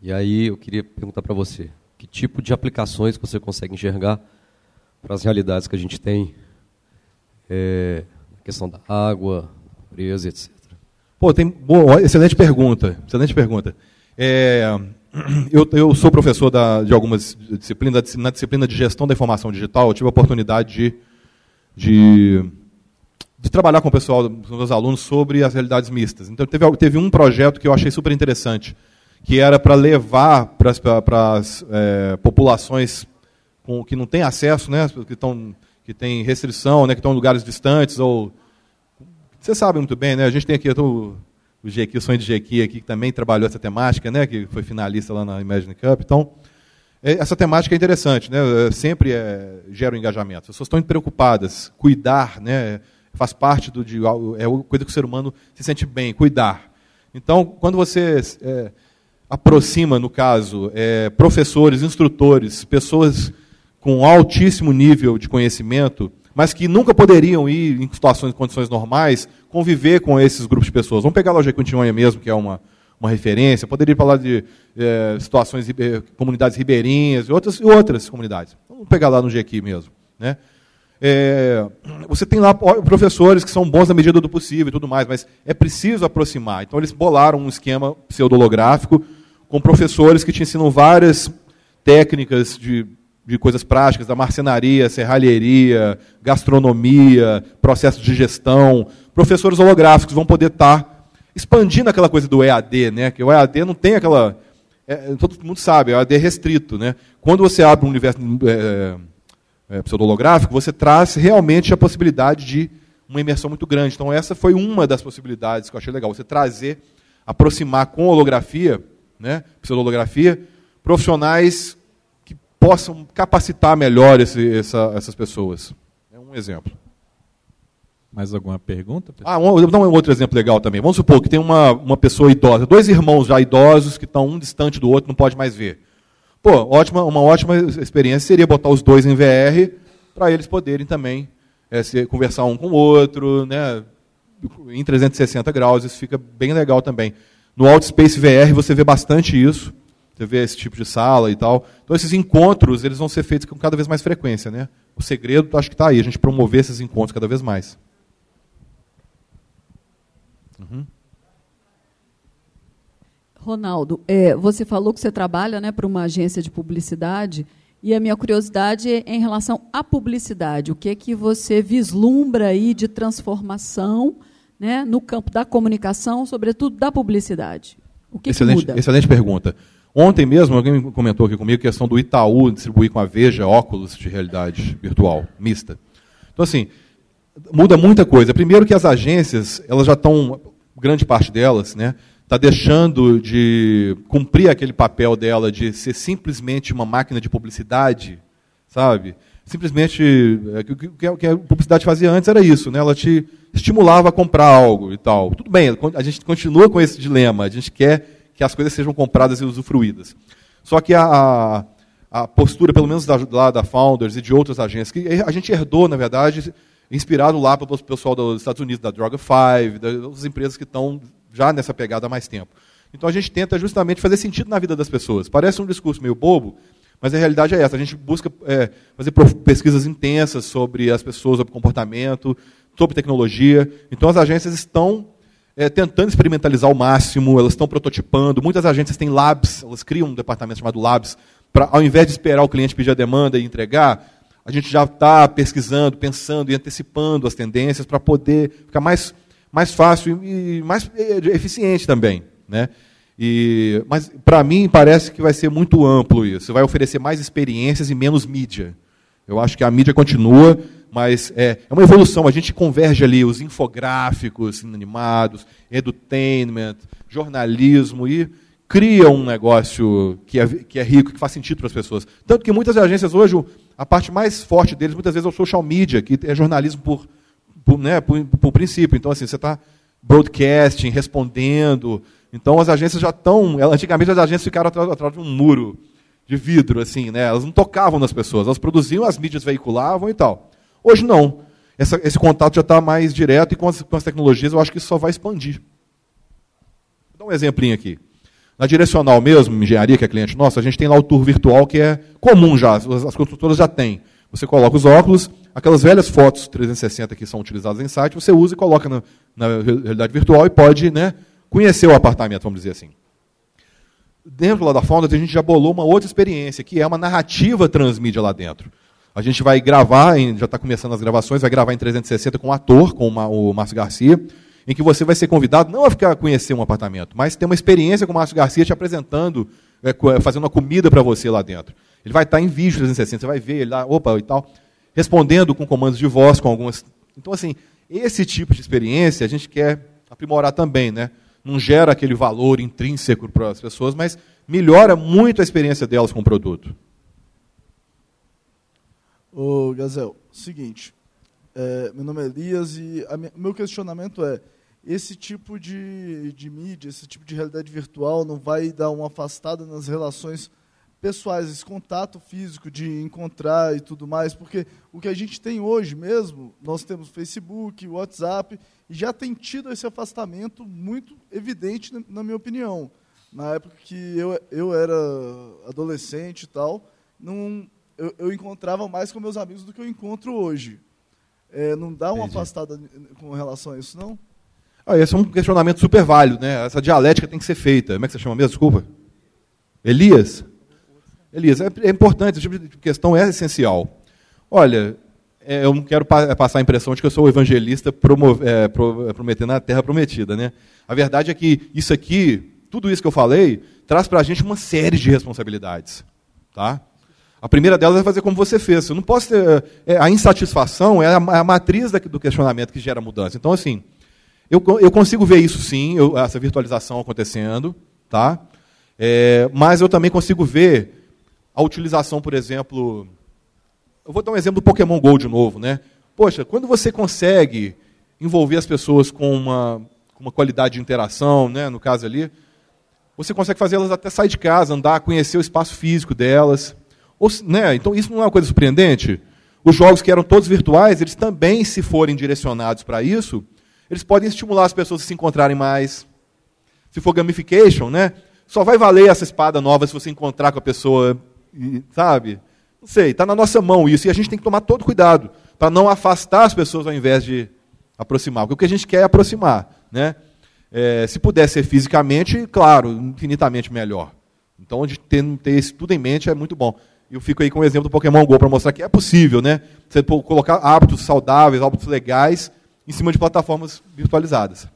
E aí eu queria perguntar para você, que tipo de aplicações você consegue enxergar para as realidades que a gente tem, é, a questão da água, natureza, etc. Pô, tem boa, excelente pergunta, excelente pergunta. É, eu, eu sou professor da, de algumas disciplinas, na disciplina de gestão da informação digital, eu tive a oportunidade de, de, de trabalhar com o pessoal, com os meus alunos, sobre as realidades mistas. Então, teve, teve um projeto que eu achei super interessante, que era para levar para as é, populações com, que não têm acesso, né, que, tão, que têm restrição, né, que estão em lugares distantes, ou você sabe muito bem, né? A gente tem aqui o, o Jequi, o sonho de Jequi aqui, que também trabalhou essa temática, né? Que foi finalista lá na Imagine Cup. Então, é, essa temática é interessante, né? É, Sempre é, gera um engajamento. As pessoas estão preocupadas. Cuidar, né? Faz parte do de, é uma coisa que o ser humano se sente bem, cuidar. Então, quando você é, aproxima, no caso, é, professores, instrutores, pessoas com altíssimo nível de conhecimento, mas que nunca poderiam ir em situações, condições normais, conviver com esses grupos de pessoas. Vamos pegar lá o Jequitinhonha mesmo, que é uma, uma referência, poderia falar de é, situações, é, comunidades ribeirinhas e outras, outras comunidades. Vamos pegar lá no Jequi mesmo. Né? É, você tem lá professores que são bons na medida do possível e tudo mais, mas é preciso aproximar. Então eles bolaram um esquema pseudolográfico com professores que te ensinam várias técnicas de de coisas práticas, da marcenaria, serralheria, gastronomia, processos de gestão. Professores holográficos vão poder estar expandindo aquela coisa do EAD, né? que o EAD não tem aquela... É, todo mundo sabe, o EAD é restrito. Né? Quando você abre um universo é, é, pseudolográfico, você traz realmente a possibilidade de uma imersão muito grande. Então essa foi uma das possibilidades que eu achei legal. Você trazer, aproximar com holografia, né? pseudolografia, profissionais possam capacitar melhor esse, essa, essas pessoas. É um exemplo. Mais alguma pergunta? Ah, um, vou dar um outro exemplo legal também. Vamos supor que tem uma, uma pessoa idosa, dois irmãos já idosos que estão um distante do outro, não pode mais ver. Pô, ótima, uma ótima experiência seria botar os dois em VR para eles poderem também é, se, conversar um com o outro, né, em 360 graus, isso fica bem legal também. No Outspace VR você vê bastante isso, você vê esse tipo de sala e tal. Então esses encontros eles vão ser feitos com cada vez mais frequência. Né? O segredo acho que está aí, a gente promover esses encontros cada vez mais. Uhum. Ronaldo, é, você falou que você trabalha né, para uma agência de publicidade e a minha curiosidade é em relação à publicidade. O que é que você vislumbra aí de transformação né, no campo da comunicação, sobretudo da publicidade? O que, excelente, que muda? Excelente pergunta. Ontem mesmo, alguém comentou aqui comigo a questão do Itaú distribuir com a Veja óculos de realidade virtual mista. Então, assim, muda muita coisa. Primeiro que as agências, elas já estão, grande parte delas, né, está deixando de cumprir aquele papel dela de ser simplesmente uma máquina de publicidade, sabe? Simplesmente, é, o que a publicidade fazia antes era isso, né? ela te estimulava a comprar algo e tal. Tudo bem, a gente continua com esse dilema, a gente quer que as coisas sejam compradas e usufruídas. Só que a, a postura, pelo menos da, lá da Founders e de outras agências, que a gente herdou, na verdade, inspirado lá pelo pessoal dos Estados Unidos, da Droga5, das empresas que estão já nessa pegada há mais tempo. Então a gente tenta justamente fazer sentido na vida das pessoas. Parece um discurso meio bobo, mas a realidade é essa. A gente busca é, fazer pesquisas intensas sobre as pessoas, sobre comportamento, sobre tecnologia. Então as agências estão é, tentando experimentalizar ao máximo, elas estão prototipando. Muitas agências têm labs, elas criam um departamento chamado labs, para ao invés de esperar o cliente pedir a demanda e entregar, a gente já está pesquisando, pensando e antecipando as tendências para poder ficar mais mais fácil e mais eficiente também. Né? E, mas, para mim, parece que vai ser muito amplo isso. Vai oferecer mais experiências e menos mídia. Eu acho que a mídia continua, mas é, é uma evolução. A gente converge ali os infográficos animados, edutainment, jornalismo e cria um negócio que é, que é rico, que faz sentido para as pessoas. Tanto que muitas agências hoje, a parte mais forte deles, muitas vezes, é o social media, que é jornalismo por por, né, por, por princípio. Então, assim, você está broadcasting, respondendo. Então, as agências já estão. Antigamente, as agências ficaram atrás, atrás de um muro de vidro, assim, né? Elas não tocavam nas pessoas, elas produziam, as mídias veiculavam e tal. Hoje não. Essa, esse contato já está mais direto e com as, com as, tecnologias eu acho que isso só vai expandir. Vou dar um exemplinho aqui. Na direcional mesmo, engenharia, que é cliente nosso, a gente tem lá o tour virtual que é comum já, as, as construtoras já têm. Você coloca os óculos, aquelas velhas fotos 360 que são utilizadas em site, você usa e coloca na, na realidade virtual e pode né, conhecer o apartamento, vamos dizer assim. Dentro lá da Founders, a gente já bolou uma outra experiência, que é uma narrativa transmídia lá dentro. A gente vai gravar, já está começando as gravações, vai gravar em 360 com um ator, com o Márcio Garcia, em que você vai ser convidado não a ficar conhecer um apartamento, mas ter uma experiência com o Márcio Garcia te apresentando, é, fazendo uma comida para você lá dentro. Ele vai estar em vídeo 360, você vai ver ele lá, opa, e tal, respondendo com comandos de voz, com algumas. Então, assim, esse tipo de experiência a gente quer aprimorar também, né? Não gera aquele valor intrínseco para as pessoas, mas melhora muito a experiência delas com o produto. Ô, Gazel, seguinte, é, meu nome é Elias e o meu questionamento é, esse tipo de, de mídia, esse tipo de realidade virtual não vai dar uma afastada nas relações pessoais, esse contato físico de encontrar e tudo mais, porque o que a gente tem hoje mesmo, nós temos Facebook, WhatsApp, e já tem tido esse afastamento muito evidente, na minha opinião. Na época que eu, eu era adolescente e tal, não, eu, eu encontrava mais com meus amigos do que eu encontro hoje. É, não dá uma Entendi. afastada com relação a isso, não? Ah, esse é um questionamento super válido, né? Essa dialética tem que ser feita. Como é que você chama mesmo? Desculpa. Elias? Elisa, é, é importante, esse tipo de questão é essencial. Olha, é, eu não quero pa passar a impressão de que eu sou o evangelista é, pro, prometendo a terra prometida. Né? A verdade é que isso aqui, tudo isso que eu falei, traz para a gente uma série de responsabilidades. Tá? A primeira delas é fazer como você fez. Eu não posso ter, é, a insatisfação é a, é a matriz do questionamento que gera mudança. Então, assim, eu, eu consigo ver isso sim, eu, essa virtualização acontecendo, tá? É, mas eu também consigo ver a utilização, por exemplo, eu vou dar um exemplo do Pokémon GO de novo, né? Poxa, quando você consegue envolver as pessoas com uma, uma qualidade de interação, né, no caso ali, você consegue fazê-las até sair de casa, andar, conhecer o espaço físico delas. Ou, né, então isso não é uma coisa surpreendente? Os jogos que eram todos virtuais, eles também, se forem direcionados para isso, eles podem estimular as pessoas a se encontrarem mais. Se for gamification, né? Só vai valer essa espada nova se você encontrar com a pessoa, sabe? Não sei, está na nossa mão isso. E a gente tem que tomar todo cuidado para não afastar as pessoas ao invés de aproximar. Porque o que a gente quer é aproximar. Né? É, se puder ser fisicamente, claro, infinitamente melhor. Então, ter, ter isso tudo em mente é muito bom. Eu fico aí com o exemplo do Pokémon GO para mostrar que é possível, né? Você colocar hábitos saudáveis, hábitos legais em cima de plataformas virtualizadas.